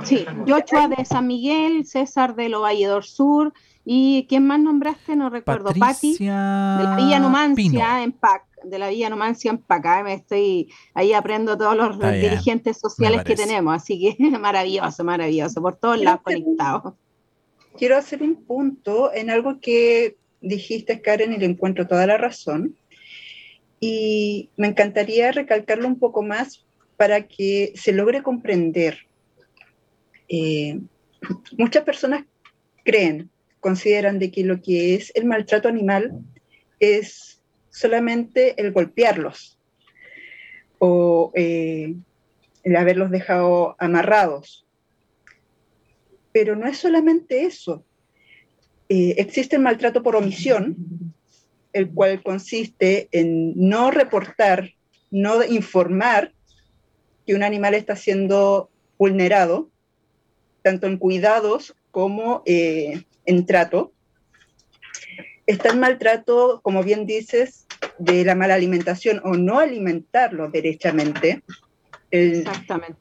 Sí, Yocho de San Miguel, César de Lo Valledor Sur, ¿Y quién más nombraste? No recuerdo. Patti, de la Villa Numancia en PAC, de la Villa Numancia en PAC. Ah, me estoy ahí aprendo todos los dirigentes sociales que tenemos, así que <laughs> maravilloso, maravilloso, por todos lados conectados. Quiero hacer un punto en algo que dijiste, Karen, y le encuentro toda la razón. Y me encantaría recalcarlo un poco más para que se logre comprender. Eh, muchas personas creen consideran de que lo que es el maltrato animal es solamente el golpearlos o eh, el haberlos dejado amarrados. Pero no es solamente eso. Eh, existe el maltrato por omisión, el cual consiste en no reportar, no informar que un animal está siendo vulnerado, tanto en cuidados como eh, en trato. Está el maltrato, como bien dices, de la mala alimentación o no alimentarlo derechamente. Exactamente.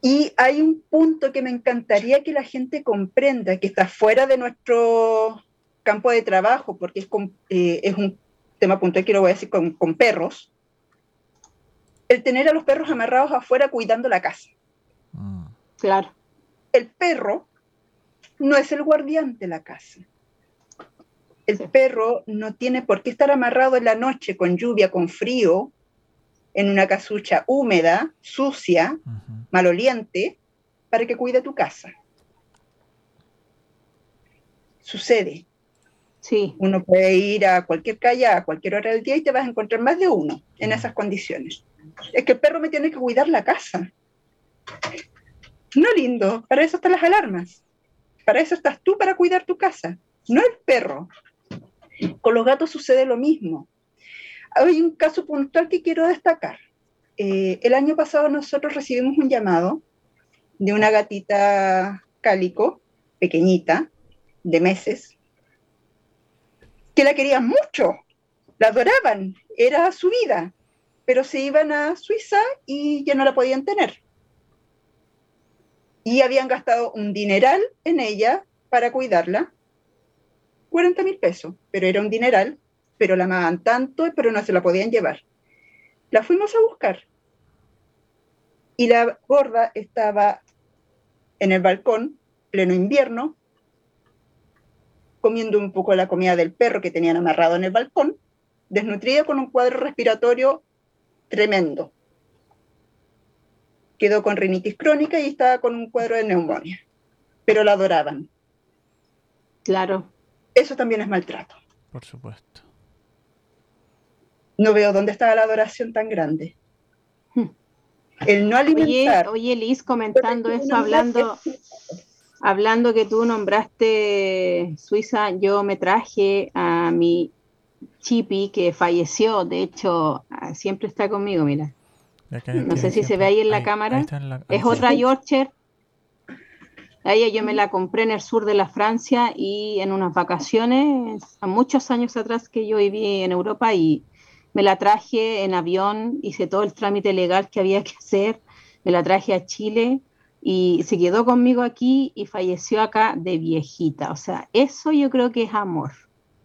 Y hay un punto que me encantaría que la gente comprenda, que está fuera de nuestro campo de trabajo, porque es, eh, es un tema puntual que lo voy a decir con, con perros. El tener a los perros amarrados afuera cuidando la casa. Mm. Claro. El perro no es el guardián de la casa. El perro no tiene por qué estar amarrado en la noche con lluvia, con frío, en una casucha húmeda, sucia, maloliente, para que cuide tu casa. Sucede. Sí. Uno puede ir a cualquier calle a cualquier hora del día y te vas a encontrar más de uno en esas condiciones. Es que el perro me tiene que cuidar la casa. No lindo, para eso están las alarmas. Para eso estás tú, para cuidar tu casa, no el perro. Con los gatos sucede lo mismo. Hay un caso puntual que quiero destacar. Eh, el año pasado nosotros recibimos un llamado de una gatita cálico, pequeñita, de meses, que la querían mucho, la adoraban, era su vida, pero se iban a Suiza y ya no la podían tener y habían gastado un dineral en ella para cuidarla. 40 mil pesos, pero era un dineral, pero la amaban tanto, pero no se la podían llevar. La fuimos a buscar. Y la gorda estaba en el balcón, pleno invierno, comiendo un poco la comida del perro que tenían amarrado en el balcón, desnutrida con un cuadro respiratorio tremendo quedó con rinitis crónica y estaba con un cuadro de neumonía, pero la adoraban. Claro. Eso también es maltrato. Por supuesto. No veo dónde estaba la adoración tan grande. Hmm. El no alimentar. Oye, oye Liz, comentando eso, hablando, hablando que tú nombraste Suiza, yo me traje a mi Chipi que falleció, de hecho, siempre está conmigo, mira. No sé si se ve ahí en la cámara. es otra Yorkshire. Ella yo me la compré en el sur de la Francia y en unas vacaciones, a muchos años atrás que yo viví en Europa y me la traje en avión, hice todo el trámite legal que había que hacer, me la traje a Chile y se quedó conmigo aquí y falleció acá de viejita. O sea, eso yo creo que es amor.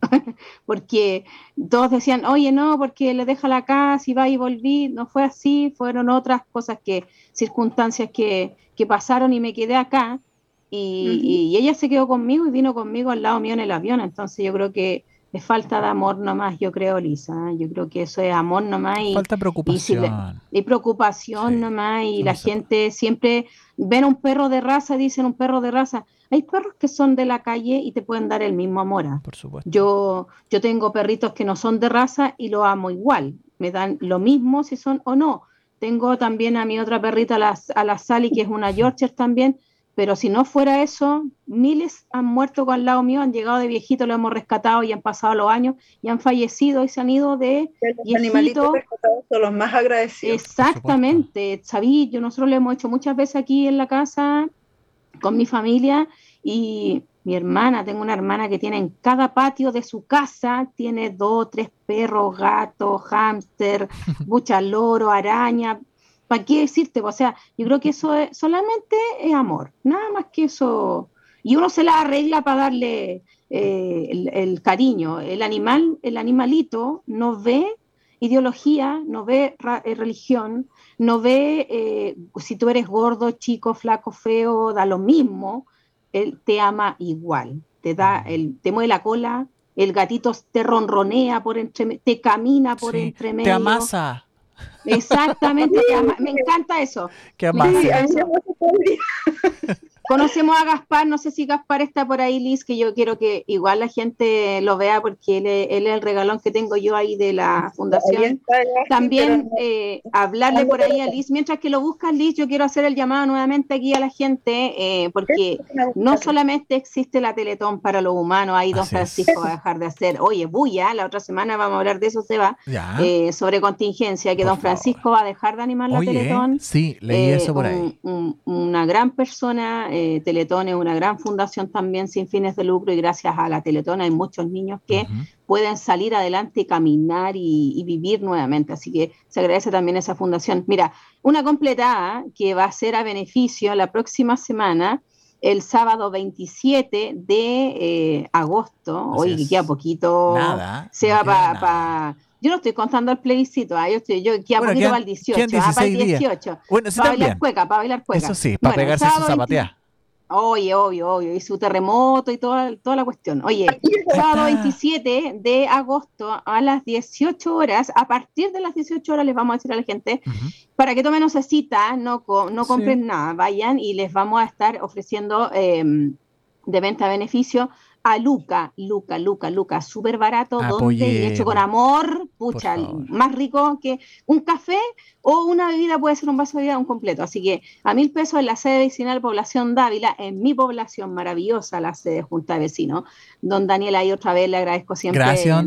<laughs> porque todos decían, oye, no, porque le deja la casa y va y volví. No fue así, fueron otras cosas que, circunstancias que, que pasaron y me quedé acá. Y, y, ella se quedó conmigo y vino conmigo al lado mío en el avión. Entonces yo creo que es falta de amor nomás, yo creo, Lisa. Yo creo que eso es amor nomás. Y, falta preocupación. Y, preocupación nomás. Y la gente siempre ven un perro de raza, dicen un perro de raza. Hay perros que son de la calle y te pueden dar el mismo amor. ¿ah? Por supuesto. Yo, yo tengo perritos que no son de raza y lo amo igual. Me dan lo mismo si son o no. Tengo también a mi otra perrita, a la, a la Sally, que es una Yorkshire también pero si no fuera eso, miles han muerto con el lado mío, han llegado de viejito, lo hemos rescatado y han pasado los años y han fallecido y se han ido de los animalitos rescatados son los más agradecidos. Exactamente, sabí, yo nosotros lo hemos hecho muchas veces aquí en la casa con mi familia y mi hermana, tengo una hermana que tiene en cada patio de su casa, tiene dos, tres perros, gatos, hámster, <laughs> mucha loro, araña, ¿para qué decirte? O sea, yo creo que eso es, solamente es amor, nada más que eso. Y uno se la arregla para darle eh, el, cariño. El animal, el animalito no ve ideología, no ve eh, religión, no ve eh, si tú eres gordo, chico, flaco, feo, da lo mismo, él te ama igual, te da, el, te mueve la cola, el gatito te ronronea por entre, te camina por entre medio. Te amasa. Exactamente, me encanta eso. <laughs> Qué más. <laughs> Conocemos a Gaspar, no sé si Gaspar está por ahí, Liz, que yo quiero que igual la gente lo vea porque él, es el regalón que tengo yo ahí de la fundación. También eh, hablarle por ahí a Liz, mientras que lo buscas, Liz, yo quiero hacer el llamado nuevamente aquí a la gente, eh, porque no solamente existe la Teletón para los humanos, ahí don Francisco va a dejar de hacer, oye, bulla, la otra semana vamos a hablar de eso, se va, eh, sobre contingencia, que don Francisco va a dejar de animar la Teletón. Sí, leí eso por ahí. una gran persona eh, Teletón es una gran fundación también sin fines de lucro y gracias a la Teletón hay muchos niños que pueden salir adelante y caminar y, vivir nuevamente. Así que se agradece también esa fundación. Mira, una completada que va a ser a beneficio la próxima semana el sábado 27 de eh, agosto, hoy que queda poquito, se va para... yo no estoy contando el plebiscito, ¿ah? yo estoy, yo queda poquito para el 18, ah, para el 18. Bueno, para bailar cueca, para bailar cueca. Eso sí, para pegarse su zapatea. Oye, obvio, obvio, y su terremoto y toda, toda la cuestión. Oye, sábado 27 de agosto a las 18 horas, a partir de las 18 horas les vamos a decir a la gente, para que tomen esa cita, no, no compren nada, vayan y les vamos a estar ofreciendo em, de venta a beneficio a Luca, Luca, Luca, Luca, súper barato, donde hecho con amor, pucha, más rico que un café o una bebida puede ser un vaso de vida un completo. Así que a mil pesos en la sede vecinal Población Dávila, en mi población maravillosa, la sede Junta de Vecinos. Don Daniel, ahí otra vez le agradezco siempre Gracias,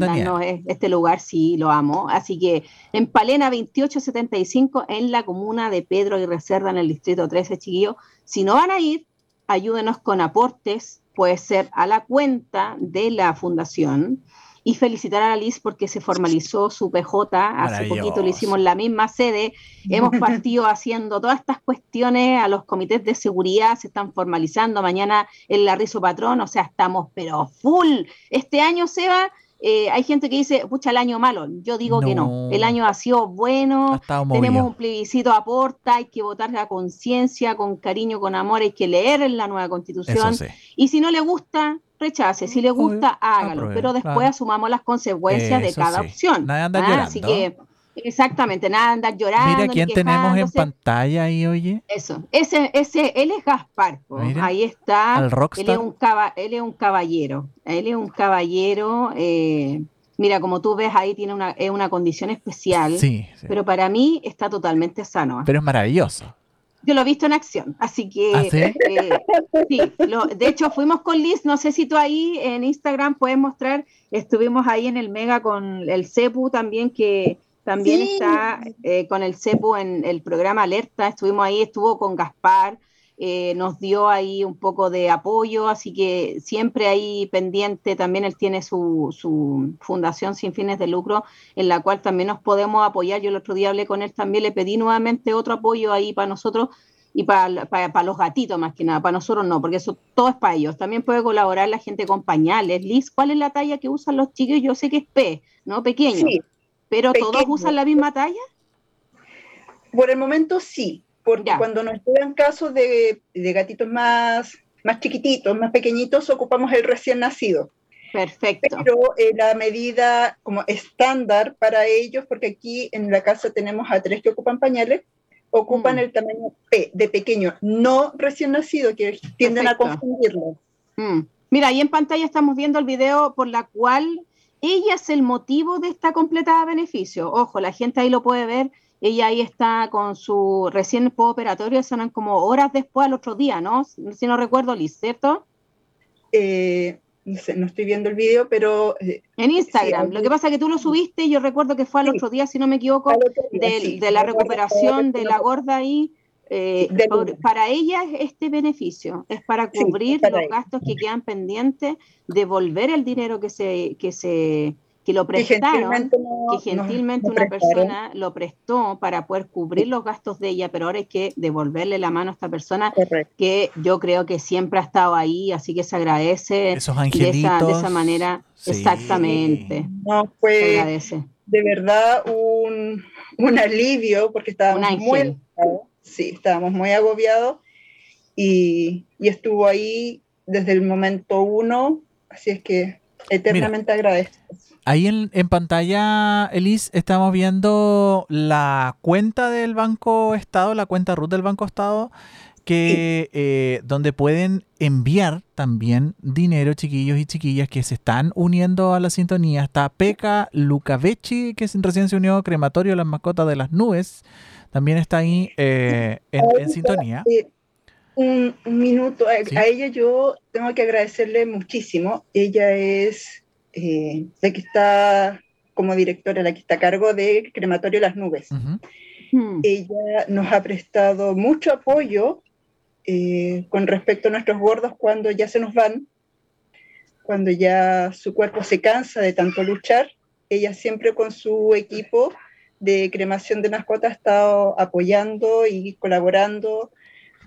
este lugar, sí, lo amo. Así que en Palena 2875, en la comuna de Pedro y Reserva, en el distrito 13, chiquillo. Si no van a ir, ayúdenos con aportes puede ser a la cuenta de la fundación y felicitar a la Liz porque se formalizó su PJ, hace poquito lo hicimos en la misma sede, hemos <laughs> partido haciendo todas estas cuestiones a los comités de seguridad, se están formalizando mañana el Larrizo Patrón, o sea, estamos pero full. Este año, Seba, eh, hay gente que dice, pucha, el año malo. Yo digo que no. El año ha sido bueno. Tenemos un plebiscito aporta, hay que votar la conciencia, con cariño, con amor, hay que leer en la nueva constitución. Y si no le gusta, rechace. Si le gusta, hágalo. pero después asumamos las consecuencias de cada opción. ¿Ah? Así que Exactamente, nada andar llorando. Mira quién tenemos en pantalla ahí, oye. Eso, ese, ese, él es Gaspar, ahí está. Él es, un él es un caballero, él es un caballero. Eh, mira, como tú ves ahí tiene una, es una condición especial, sí, pero para mí está totalmente sano. Pero es maravilloso. Yo lo he visto en acción, así que ¿Ah, sí, eh, de hecho fuimos con Liz, no sé si tú ahí en Instagram puedes mostrar, estuvimos ahí en el Mega con el Cepu también que también está eh, con el CEPU en el programa Alerta, estuvimos ahí, estuvo con Gaspar, eh, nos dio ahí un poco de apoyo, así que siempre ahí pendiente, también él tiene su, su, fundación sin fines de lucro, en la cual también nos podemos apoyar. Yo el otro día hablé con él también, le pedí nuevamente otro apoyo ahí para nosotros y para, para, los gatitos más que nada, para nosotros no, porque eso todo es para ellos. También puede colaborar la gente con pañales. Liz, ¿cuál es la talla que usan los chicos? Yo sé que es P, ¿no? Pequeño. Pero ¿todos usan la misma talla? Por el momento sí, porque cuando nos llegan casos de, gatitos más, más chiquititos, más pequeñitos, ocupamos el recién nacido. Perfecto. Pero eh, la medida como estándar para ellos, porque aquí en la casa tenemos a tres que ocupan pañales, ocupan mm. el tamaño P, de pequeño, no recién nacido, que tienden a confundirlo. Mm. Mira, ahí en pantalla estamos viendo el video por la cual ella es el motivo de esta completada beneficio. Ojo, la gente ahí lo puede ver ella ahí está con su recién postoperatorio, son como horas después al otro día, ¿no? Si no recuerdo, Liz, ¿cierto? Eh, no, sé, no estoy viendo el video, pero... Eh, en Instagram. lo que pasa es que tú lo subiste, yo recuerdo que fue al otro día, si no me equivoco, de, la recuperación de la gorda ahí. Eh, para ella es este beneficio, es para cubrir los gastos que quedan pendientes, devolver el dinero que se, que se que lo prestaron, que gentilmente, una persona lo prestó para poder cubrir los gastos de ella, pero ahora hay que devolverle la mano a esta persona que yo creo que siempre ha estado ahí, así que se agradece Esos de, esa, de esa manera. Exactamente. No, fue de verdad un, un, alivio porque estábamos muy, sí, estábamos muy agobiados y, y estuvo ahí desde el momento uno, así es que eternamente agradezco. Ahí en, pantalla, Elise, estamos viendo la cuenta del Banco Estado, la cuenta RUT del Banco Estado, que eh, donde pueden enviar también dinero, chiquillos y chiquillas que se están uniendo a la sintonía. Está Peca Lucavecci, que recién se unió, Crematorio Las Mascotas de las Nubes, también está ahí eh, en, sintonía. Un, minuto, a ella yo tengo que agradecerle muchísimo. Ella es eh, la que está como directora, la que está a cargo de Crematorio Las Nubes. Hmm. Ella nos ha prestado mucho apoyo eh, con respecto a nuestros gordos cuando ya se nos van, cuando ya su cuerpo se cansa de tanto luchar. Ella siempre con su equipo de cremación de mascotas ha estado apoyando y colaborando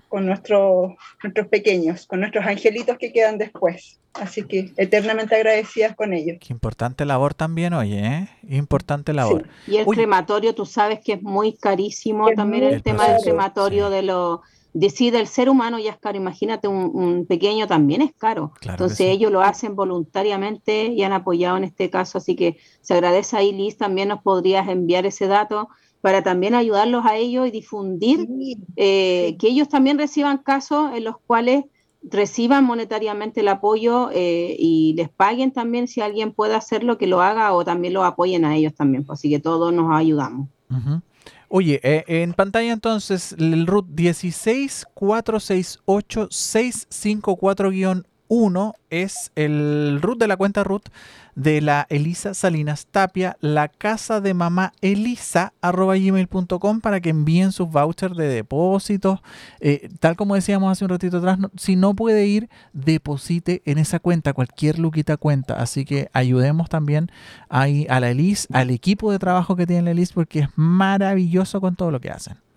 con nuestros, nuestros pequeños, con nuestros angelitos que quedan después. Así que eternamente agradecidas con ellos. Qué importante labor también, oye, ¿eh? Importante labor. Y el crematorio, tú sabes que es muy carísimo también el, tema del crematorio de lo de sí, del ser humano ya es caro. Imagínate, un, pequeño también es caro. Entonces ellos lo hacen voluntariamente y han apoyado en este caso. Así que se agradece ahí, Liz, también nos podrías enviar ese dato para también ayudarlos a ellos y difundir eh, que ellos también reciban casos en los cuales reciban monetariamente el apoyo eh, y les paguen también si alguien puede hacerlo, que lo haga o también lo apoyen a ellos también. Pues, así que todos nos ayudamos. Oye, eh, en pantalla entonces el RUT 16468-654-1 es el RUT de la cuenta RUT de la Elisa Salinas Tapia, la casa de mamá Elisa, arroba gmail.com para que envíen sus vouchers de depósitos. Eh, tal como decíamos hace un ratito atrás, si no puede ir, deposite en esa cuenta, cualquier luquita cuenta. Así que ayudemos también ahí a la Elisa, al equipo de trabajo que tiene la Elisa, porque es maravilloso con todo lo que hacen.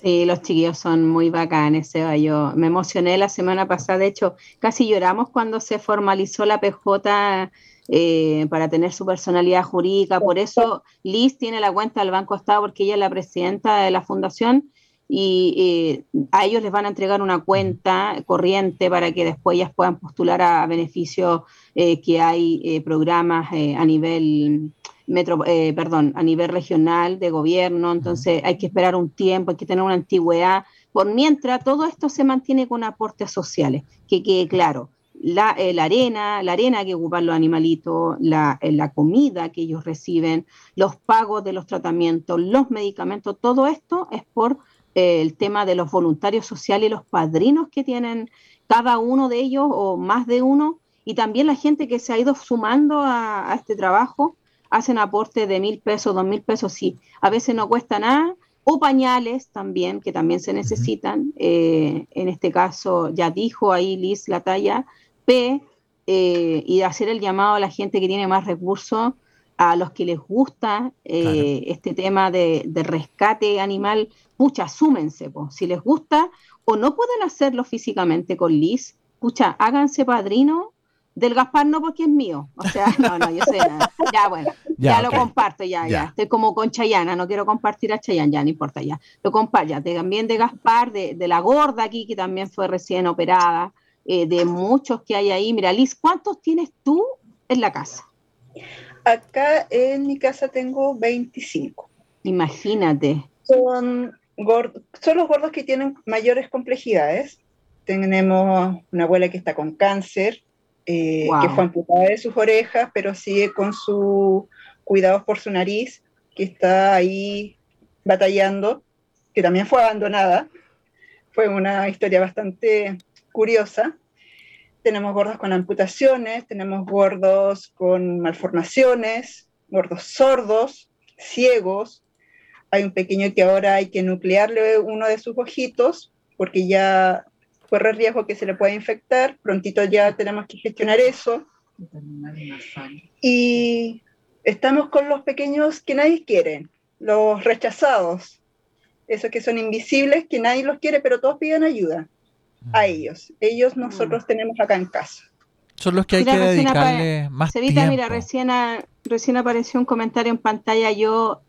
Sí, los chiquillos son muy bacanes, Seba. Yo me emocioné la semana pasada, de hecho, casi lloramos cuando se formalizó la PJ eh, para tener su personalidad jurídica. Por eso Liz tiene la cuenta del Banco Estado porque ella es la presidenta de la fundación y eh, a ellos les van a entregar una cuenta corriente para que después ellas puedan postular a beneficio eh, que hay programas a nivel metro, perdón, a nivel regional de gobierno, entonces hay que esperar un tiempo, hay que tener una antigüedad. Por mientras, todo esto se mantiene con aportes sociales, que quede claro la, eh, la, arena, la arena que ocupan los animalitos, la, eh, la, comida que ellos reciben, los pagos de los tratamientos, los medicamentos, todo esto es por eh, el tema de los voluntarios sociales y los padrinos que tienen cada uno de ellos o más de uno, y también la gente que se ha ido sumando a, a este trabajo hacen aporte de mil pesos, dos mil pesos, sí, a veces no cuesta nada, o pañales también, que también se necesitan, eh, en este caso ya dijo ahí Liz la talla P, eh, y hacer el llamado a la gente que tiene más recursos, a los que les gusta eh, este tema de, rescate animal, pucha, asúmense, si les gusta o no pueden hacerlo físicamente con Liz, pucha, háganse padrino del Gaspar no porque es mío. O sea, <laughs> no, no, yo sé nada. Ya, bueno, ya, lo comparto, ya, ya, Estoy como con Chayana, no quiero compartir a Chayana, ya, no importa, ya. Lo comparto, ya. también de Gaspar, de, la gorda aquí, que también fue recién operada, eh, de muchos que hay ahí. Mira, Liz, ¿cuántos tienes tú en la casa? Acá en mi casa tengo 25. Imagínate. Son, son los gordos que tienen mayores complejidades. Tenemos una abuela que está con cáncer, eh, que fue amputada de sus orejas, pero sigue con sus cuidados por su nariz, que está ahí batallando, que también fue abandonada. Fue una historia bastante curiosa. Tenemos gordos con amputaciones, tenemos gordos con malformaciones, gordos sordos, ciegos. Hay un pequeño que ahora hay que nuclearle uno de sus ojitos porque ya corre riesgo que se le pueda infectar, prontito ya tenemos que gestionar eso. Y estamos con los pequeños que nadie quiere, los rechazados, esos que son invisibles, que nadie los quiere, pero todos piden ayuda a ellos. Ellos nosotros mm. tenemos acá en casa. Son los que hay que dedicarle más tiempo. Mira, recién, recién apareció un comentario en pantalla, yo,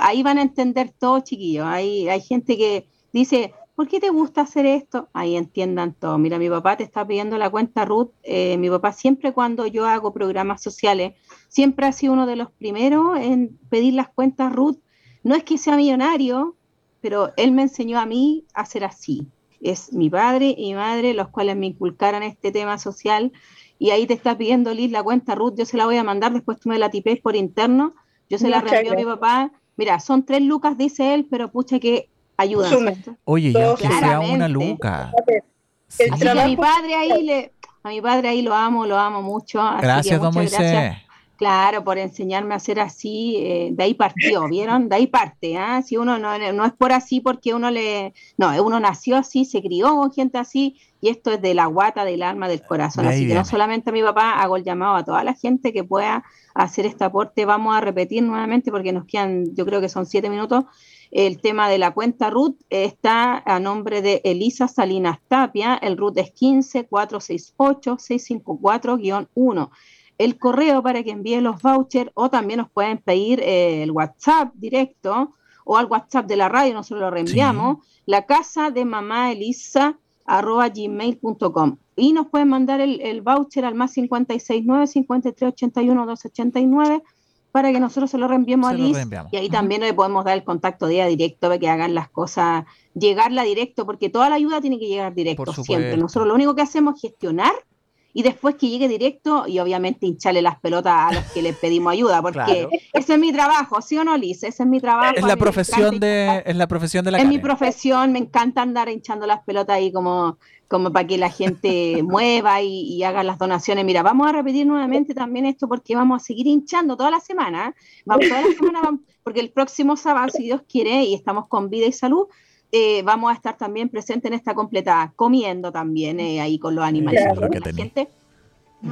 ahí van a entender todo, chiquillos. Hay, hay gente que dice, ¿por qué te gusta hacer esto? Ahí entiendan todo. Mira, mi papá te está pidiendo la cuenta Ruth. Eh, mi papá siempre cuando yo hago programas sociales, siempre ha sido uno de los primeros en pedir las cuentas Ruth. No es que sea millonario, pero él me enseñó a mí a ser así. Es mi padre y mi madre los cuales me inculcaron este tema social. Y ahí te está pidiendo Liz la cuenta Ruth. Yo se la voy a mandar, después tú me la tipes por interno. Yo se la reenvío a mi papá. Mira, son tres lucas, dice él, pero pucha que ayuda. Oye, ya que sea una luca. Así que a mi padre ahí le, a mi padre ahí lo amo, lo amo mucho. gracias, don Moisés. Claro, por enseñarme a hacer así, eh, de ahí partió, <laughs> ¿vieron? De ahí parte, ¿ah? Si uno no, no es por así porque uno le... No, uno nació así, se crió con gente así, y esto es de la guata, del alma, del corazón. Así que no solamente a mi papá, hago el llamado a toda la gente que pueda hacer este aporte. Vamos a repetir nuevamente porque nos quedan, yo creo que son siete minutos. El tema de la cuenta RUT está a nombre de Elisa Salinas Tapia. El RUT es 15468-654-1. El correo para que envíen los vouchers o también nos pueden pedir eh, el WhatsApp directo o al WhatsApp de la radio, nosotros lo reenviamos. La casa de mamá Elisa arroba gmail.com y nos pueden mandar el, voucher al más 569 5381 289 para que nosotros se lo reenviemos a Liz y ahí también le podemos dar el contacto día directo para que hagan las cosas, llegarla directo, porque toda la ayuda tiene que llegar directo siempre. Nosotros lo único que hacemos es gestionar y después que llegue directo y obviamente hincharle las pelotas a los que le pedimos ayuda, <laughs> porque ese es mi trabajo, ¿sí o no, Liz? Ese es mi trabajo. Es la profesión de, es la profesión de la Es mi profesión, me encanta andar hinchando las pelotas ahí como, como para que la gente <laughs> mueva y, haga las donaciones. Mira, vamos a repetir nuevamente también esto porque vamos a seguir hinchando toda la semana. Vamos toda la semana, porque el próximo sábado, si Dios quiere, y estamos con vida y salud, eh, vamos a estar también presentes en esta completa, comiendo también eh, ahí con los animales. Claro, que gente.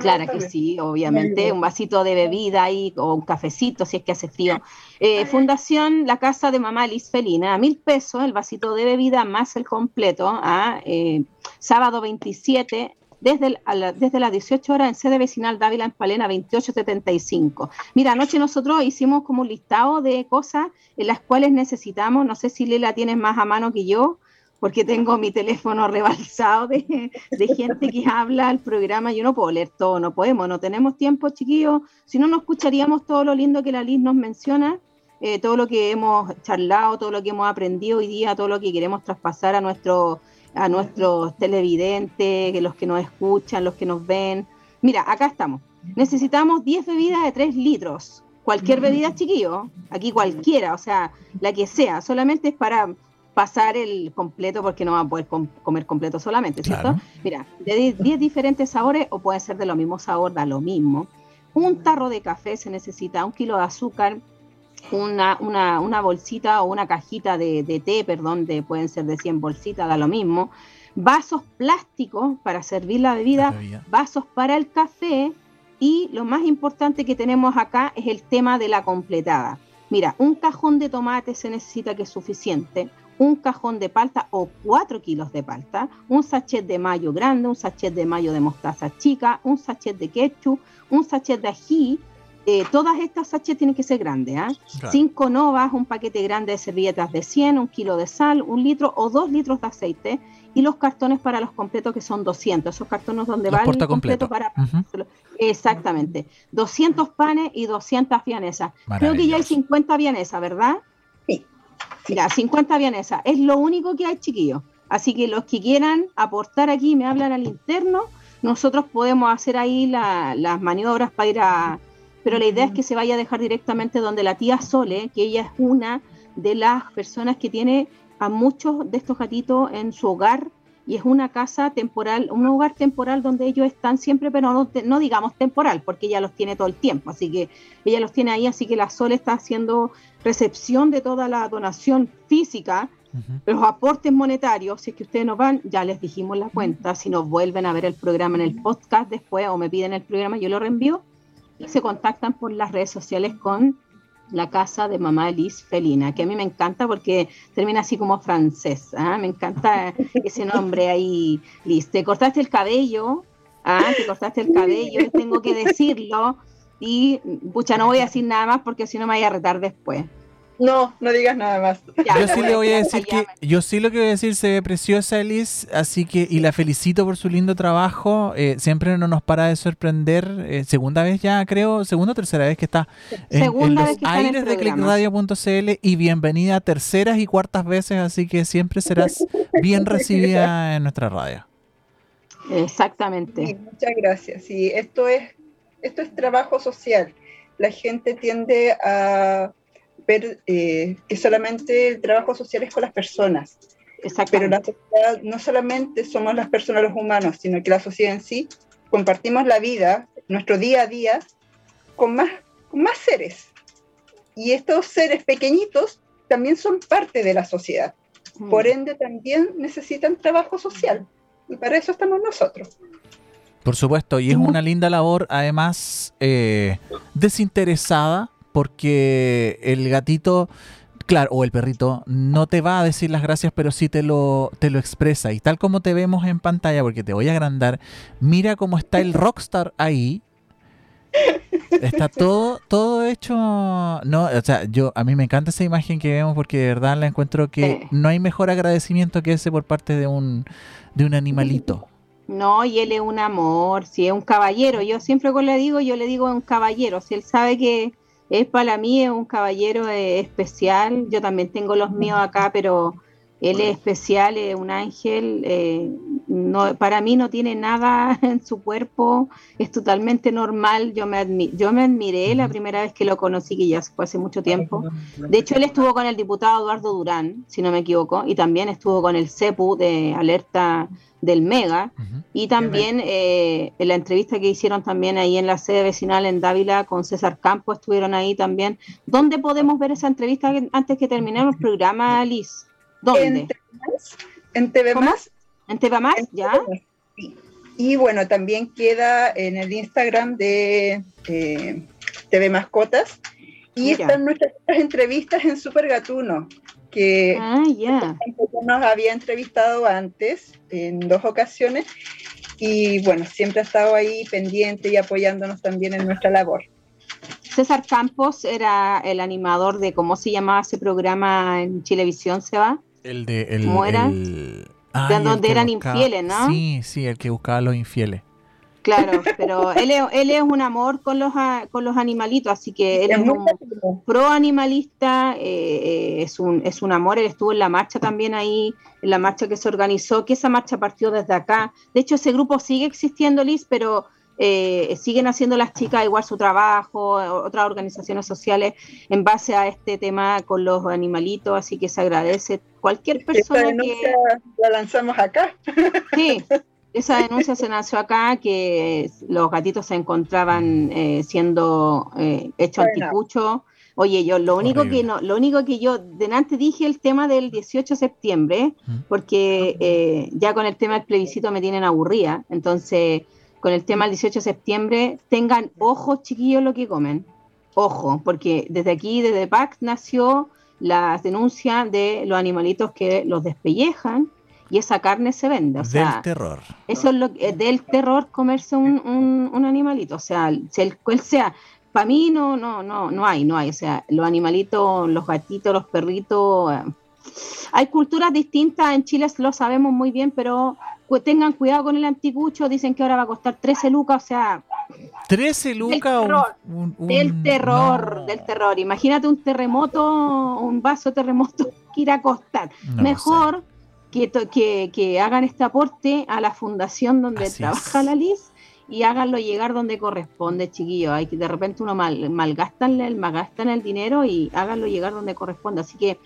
Claro que sí, obviamente, un vasito de bebida ahí o un cafecito si es que hace frío. Eh, Fundación La Casa de Mamá Liz Felina, a mil pesos el vasito de bebida más el completo, a sábado 27 desde, desde las 18 horas en sede vecinal Dávila en Palena 2875. Mira, anoche nosotros hicimos como un listado de cosas en las cuales necesitamos, no sé si Lela tienes más a mano que yo, porque tengo mi teléfono rebalsado de, gente que habla al programa, yo no puedo leer todo, no podemos, no tenemos tiempo, chiquillos, si no, no escucharíamos todo lo lindo que la Liz nos menciona, eh, todo lo que hemos charlado, todo lo que hemos aprendido hoy día, todo lo que queremos traspasar a nuestro a nuestros televidentes, que los que nos escuchan, los que nos ven. Mira, acá estamos. Necesitamos 10 bebidas de 3 litros. Cualquier bebida, chiquillo, aquí cualquiera, o sea, la que sea, solamente es para pasar el completo porque no va a poder comer completo solamente, ¿cierto? Mira, de 10 diferentes sabores o puede ser de lo mismo sabor, da lo mismo. un tarro de café se necesita, un kilo de azúcar, una, una, una bolsita o una cajita de, de, té, perdón, de, pueden ser de 100 bolsitas, da lo mismo, vasos plásticos para servir la bebida, vasos para el café y lo más importante que tenemos acá es el tema de la completada. Mira, un cajón de tomate se necesita que es suficiente, un cajón de palta o 4 kilos de palta, un sachet de mayo grande, un sachet de mayo de mostaza chica, un sachet de ketchup, un sachet de ají, eh, todas estas sachets tienen que ser grandes, ¿ah? Cinco novas, un paquete grande de servilletas de 100, un kilo de sal, un litro o dos litros de aceite y los cartones para los completos que son 200, esos cartones donde va el completo para... Exactamente, 200 panes y 200 vianesas. Creo que ya hay 50 vianesas, ¿verdad? Sí. Mira, 50 vianesas, es lo único que hay, chiquillos. Así que los que quieran aportar aquí, me hablan al interno, nosotros podemos hacer ahí las maniobras para ir a pero la idea es que se vaya a dejar directamente donde la tía Sole, que ella es una de las personas que tiene a muchos de estos gatitos en su hogar y es una casa temporal, un hogar temporal donde ellos están siempre, pero no, no, digamos temporal, porque ella los tiene todo el tiempo, así que ella los tiene ahí, así que la Sole está haciendo recepción de toda la donación física, los aportes monetarios, si es que ustedes nos van, ya les dijimos la cuenta, si nos vuelven a ver el programa en el podcast después o me piden el programa, yo lo reenvío, se contactan por las redes sociales con la casa de mamá Liz Felina, que a mí me encanta porque termina así como francés. ¿ah? Me encanta ese nombre ahí, Liz. Te cortaste el cabello, ¿ah? te cortaste el cabello, tengo que decirlo. Y, pucha, no voy a decir nada más porque si no me voy a retar después. No, no digas nada más. yo sí le voy a decir que, yo sí lo que voy a decir, se ve preciosa Elis, así que, y la felicito por su lindo trabajo, eh, siempre no nos para de sorprender, eh, segunda vez ya creo, segunda o tercera vez que está en, los aires de clickradio.cl y bienvenida terceras y cuartas veces, así que siempre serás bien <laughs> recibida en nuestra radio. Exactamente. muchas gracias. Sí, esto es, esto es trabajo social. La gente tiende a ver eh, que solamente el trabajo social es con las personas. Pero la sociedad no solamente somos las personas, los humanos, sino que la sociedad en sí compartimos la vida, nuestro día a día, con más, más seres. Y estos seres pequeñitos también son parte de la sociedad. Mm. Por ende, también necesitan trabajo social. Y para eso estamos nosotros. Por supuesto, y es una linda labor, además, eh, desinteresada, porque el gatito, claro, o el perrito, no te va a decir las gracias, pero sí te lo, te lo expresa. Y tal como te vemos en pantalla, porque te voy a agrandar, mira cómo está el rockstar ahí. Está todo, todo hecho. No, o sea, yo a mí me encanta esa imagen que vemos porque de verdad la encuentro que no hay mejor agradecimiento que ese por parte de un, de un animalito. No, y él es un amor, si es un caballero. Yo siempre cuando le digo, yo le digo un caballero. Si él sabe que, es para mí un caballero eh, especial. Yo también tengo los míos acá, pero él es especial, es un ángel. Eh, no, para mí no tiene nada <laughs> en su cuerpo, es totalmente normal. Yo me, yo me admiré la primera vez que lo conocí, que ya fue hace mucho tiempo. De hecho, él estuvo con el diputado Eduardo Durán, si no me equivoco, y también estuvo con el CEPU de Alerta del Mega y también eh, en la entrevista que hicieron también ahí en la sede vecinal en Dávila con César Campos estuvieron ahí también. ¿Dónde podemos ver esa entrevista antes que terminemos el programa, Liz? ¿Dónde? En TV Más. ¿En TV Más? ¿Ya? Y bueno, también queda en el Instagram de eh, TV Mascotas y están nuestras entrevistas en Super Gatuno que ah, nos había entrevistado antes en dos ocasiones y bueno, siempre ha estado ahí pendiente y apoyándonos también en nuestra labor. César Campos era el animador de cómo se llamaba ese programa en Chilevisión, ¿se va? El de el, ¿Cómo era? de donde eran infieles, ¿no? Sí, sí, el que buscaba a los infieles. Claro, pero él es, él es un amor con los, con los animalitos, así que él es un pro animalista, eh, eh, es, un, es un amor, él estuvo en la marcha también ahí, en la marcha que se organizó, que esa marcha partió desde acá. De hecho, ese grupo sigue existiendo, Liz, pero eh, siguen haciendo las chicas igual su trabajo, otras organizaciones sociales en base a este tema con los animalitos, así que se agradece cualquier persona que... La lanzamos acá. Sí, esa denuncia se nació acá, que los gatitos se encontraban eh, siendo eh, hechos anticucho. Oye, yo lo único que no, lo único que yo delante dije el tema del 18 de septiembre, porque eh, ya con el tema del plebiscito me tienen aburrida. Entonces, con el tema del 18 de septiembre, tengan ojos, chiquillos, lo que comen. Ojo, porque desde aquí, desde PAC, nació la denuncia de los animalitos que los despellejan y esa carne se vende. O sea, del terror. Eso es lo que, del terror comerse un, un, animalito. O sea, si el cual sea, para mí no, no, no, no hay, no hay. O sea, los animalitos, los gatitos, los perritos. Hay culturas distintas, en Chile lo sabemos muy bien, pero tengan cuidado con el anticucho, dicen que ahora va a costar 13 lucas, o sea... 13 lucas. Del terror, del terror. Imagínate un terremoto, un vaso terremoto <laughs> que irá a costar. Mejor que, que, hagan este aporte a la fundación donde trabaja la LIS y háganlo llegar donde corresponde, chiquillos. Hay que de repente uno mal, malgastan, el, malgastan el dinero y háganlo llegar donde corresponde. Así que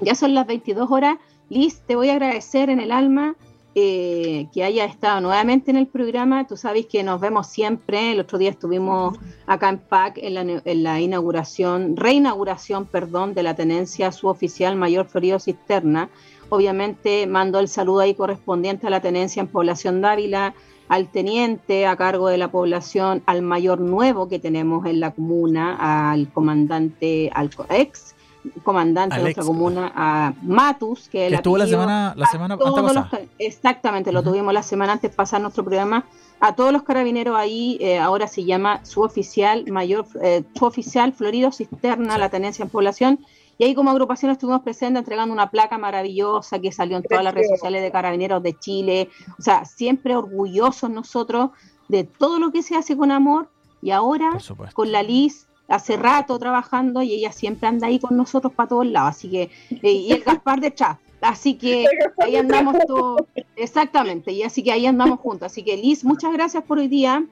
ya son las 22 horas. Liz, te voy a agradecer en el alma eh, que haya estado nuevamente en el programa. Tú sabes que nos vemos siempre. El otro día estuvimos acá en PAC en la, en la inauguración, reinauguración, perdón, de la tenencia suboficial Mayor Florido Cisterna Obviamente mando el saludo ahí correspondiente a la tenencia en población Dávila, al teniente a cargo de la población, al mayor nuevo que tenemos en la comuna, al comandante, al ex comandante de nuestra comuna, a Matus, que, estuvo la semana, la semana pasada. Exactamente, lo tuvimos la semana antes de pasar nuestro programa. A todos los carabineros ahí, eh, ahora se llama su oficial mayor, eh, su oficial Florido Cisterna, la tenencia en población, y ahí como agrupación estuvimos presentes entregando una placa maravillosa que salió en todas las redes sociales de Carabineros de Chile. O sea, siempre orgullosos nosotros de todo lo que se hace con amor. Y ahora con la Liz, hace rato trabajando y ella siempre anda ahí con nosotros para todos lados. Así que, eh, y el Gaspar de chat. Así que ahí andamos todos, exactamente, y así que ahí andamos juntos. Así que Liz, muchas gracias por hoy día.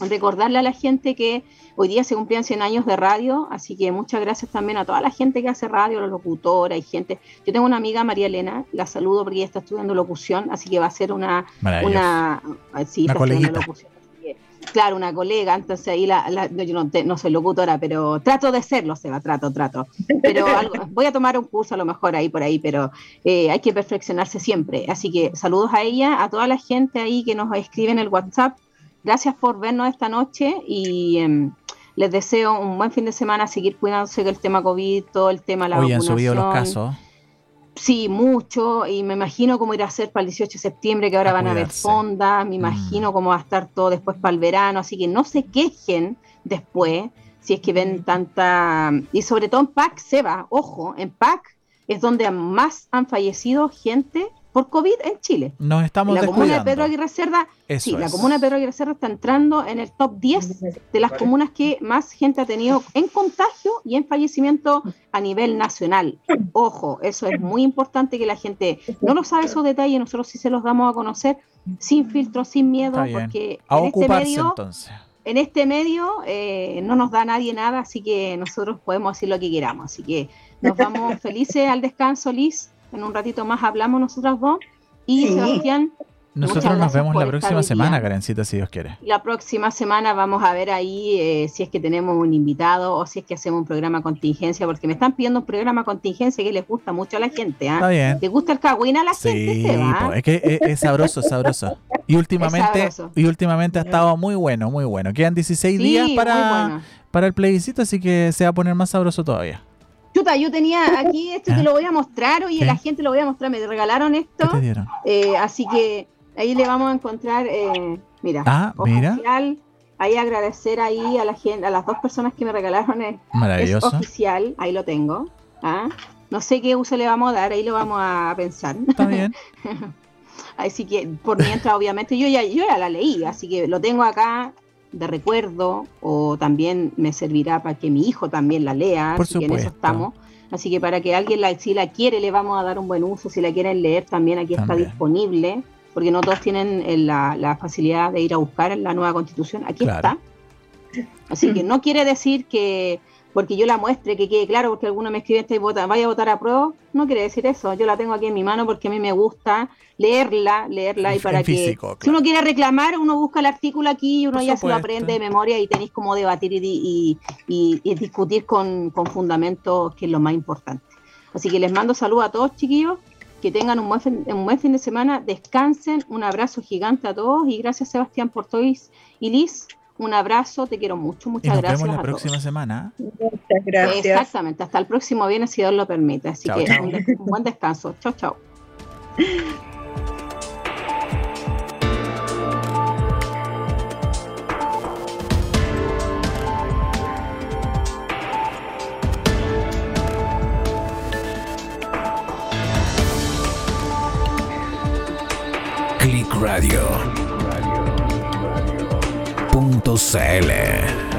Recordarle a la gente que Hoy día se cumplían 100 años de radio, así que muchas gracias también a toda la gente que hace radio, los locutores, hay gente. Yo tengo una amiga, María Elena, la saludo porque ella está estudiando locución, así que va a ser una. Una, sí, locución. Claro, una colega, entonces ahí la, yo no, soy locutora, pero trato de serlo, se va, trato, trato. Pero <laughs> voy a tomar un curso a lo mejor ahí por ahí, pero eh, hay que perfeccionarse siempre. Así que saludos a ella, a toda la gente ahí que nos escribe en el WhatsApp. Gracias por vernos esta noche y em, les deseo un buen fin de semana, seguir cuidándose del tema COVID, todo el tema la Hoy han subido los casos. Sí, mucho, y me imagino cómo irá a ser para el 18 de septiembre, que ahora van a haber fondas, me mm. imagino cómo va a estar todo después para el verano, así que no se quejen después si es que ven tanta... Y sobre todo en PAC se va, ojo, en PAC es donde más han fallecido gente por COVID en Chile. Nos estamos La comuna de Pedro Aguirre Cerda, sí, la comuna de Pedro Aguirre Cerda está entrando en el top 10 de las comunas que más gente ha tenido en contagio y en fallecimiento a nivel nacional. Ojo, eso es muy importante que la gente no lo sabe esos detalles, nosotros sí se los damos a conocer sin filtro, sin miedo, porque en este medio, entonces. En este medio eh, no nos da nadie nada, así que nosotros podemos decir lo que queramos. Así que nos vamos <laughs> felices al descanso, Liz. En un ratito más hablamos nosotras dos. Y Sebastián. Nosotros nos vemos la próxima semana, Karencita, si Dios quiere. La próxima semana vamos a ver ahí eh, si es que tenemos un invitado o si es que hacemos un programa contingencia, porque me están pidiendo un programa contingencia que les gusta mucho a la gente. ¿ah? Está bien. ¿Te gusta el cagüín a la gente? Sí, es que es, sabroso, <laughs> sabroso. Y últimamente, y últimamente ha estado muy bueno, muy bueno. Quedan 16 días para, para el plebiscito, así que se va a poner más sabroso todavía. Chuta, yo tenía aquí <laughs> esto ¿Ah? lo voy a mostrar, oye, la gente lo voy a mostrar, me regalaron esto. Eh, así que ahí le vamos a encontrar, eh, mira, ah, mira. Oficial, ahí agradecer ahí a la gente, a las dos personas que me regalaron es, Maravilloso. oficial, ahí lo tengo. ¿ah? No sé qué uso le vamos a dar, ahí lo vamos a pensar. Está bien. <laughs> así que por mientras, obviamente, yo ya, yo ya la leí, así que lo tengo acá de recuerdo o también me servirá para que mi hijo también la lea, Por así que en eso estamos. Así que para que alguien la, si la quiere le vamos a dar un buen uso, si la quieren leer también aquí está disponible, porque no todos tienen eh, la, facilidad de ir a buscar en la nueva constitución, aquí está. Así que no quiere decir que porque yo la muestre, que quede claro, porque alguno me escribe esta y vota, vaya a votar a pro, no quiere decir eso. Yo la tengo aquí en mi mano porque a mí me gusta leerla, leerla y para que si uno quiere reclamar, uno busca el artículo aquí y uno ya se lo aprende de memoria y tenéis como debatir y, discutir con, con fundamentos, que es lo más importante. Así que les mando saludos a todos, chiquillos. Que tengan un buen, fin, un buen fin de semana, descansen, un abrazo gigante a todos y gracias Sebastián por y Liz un abrazo, te quiero mucho, muchas nos gracias. Vemos la próxima semana. Muchas gracias. Exactamente, hasta el próximo viernes si Dios lo permite. Así que Un, buen descanso. Chao, chao. Click Radio. CL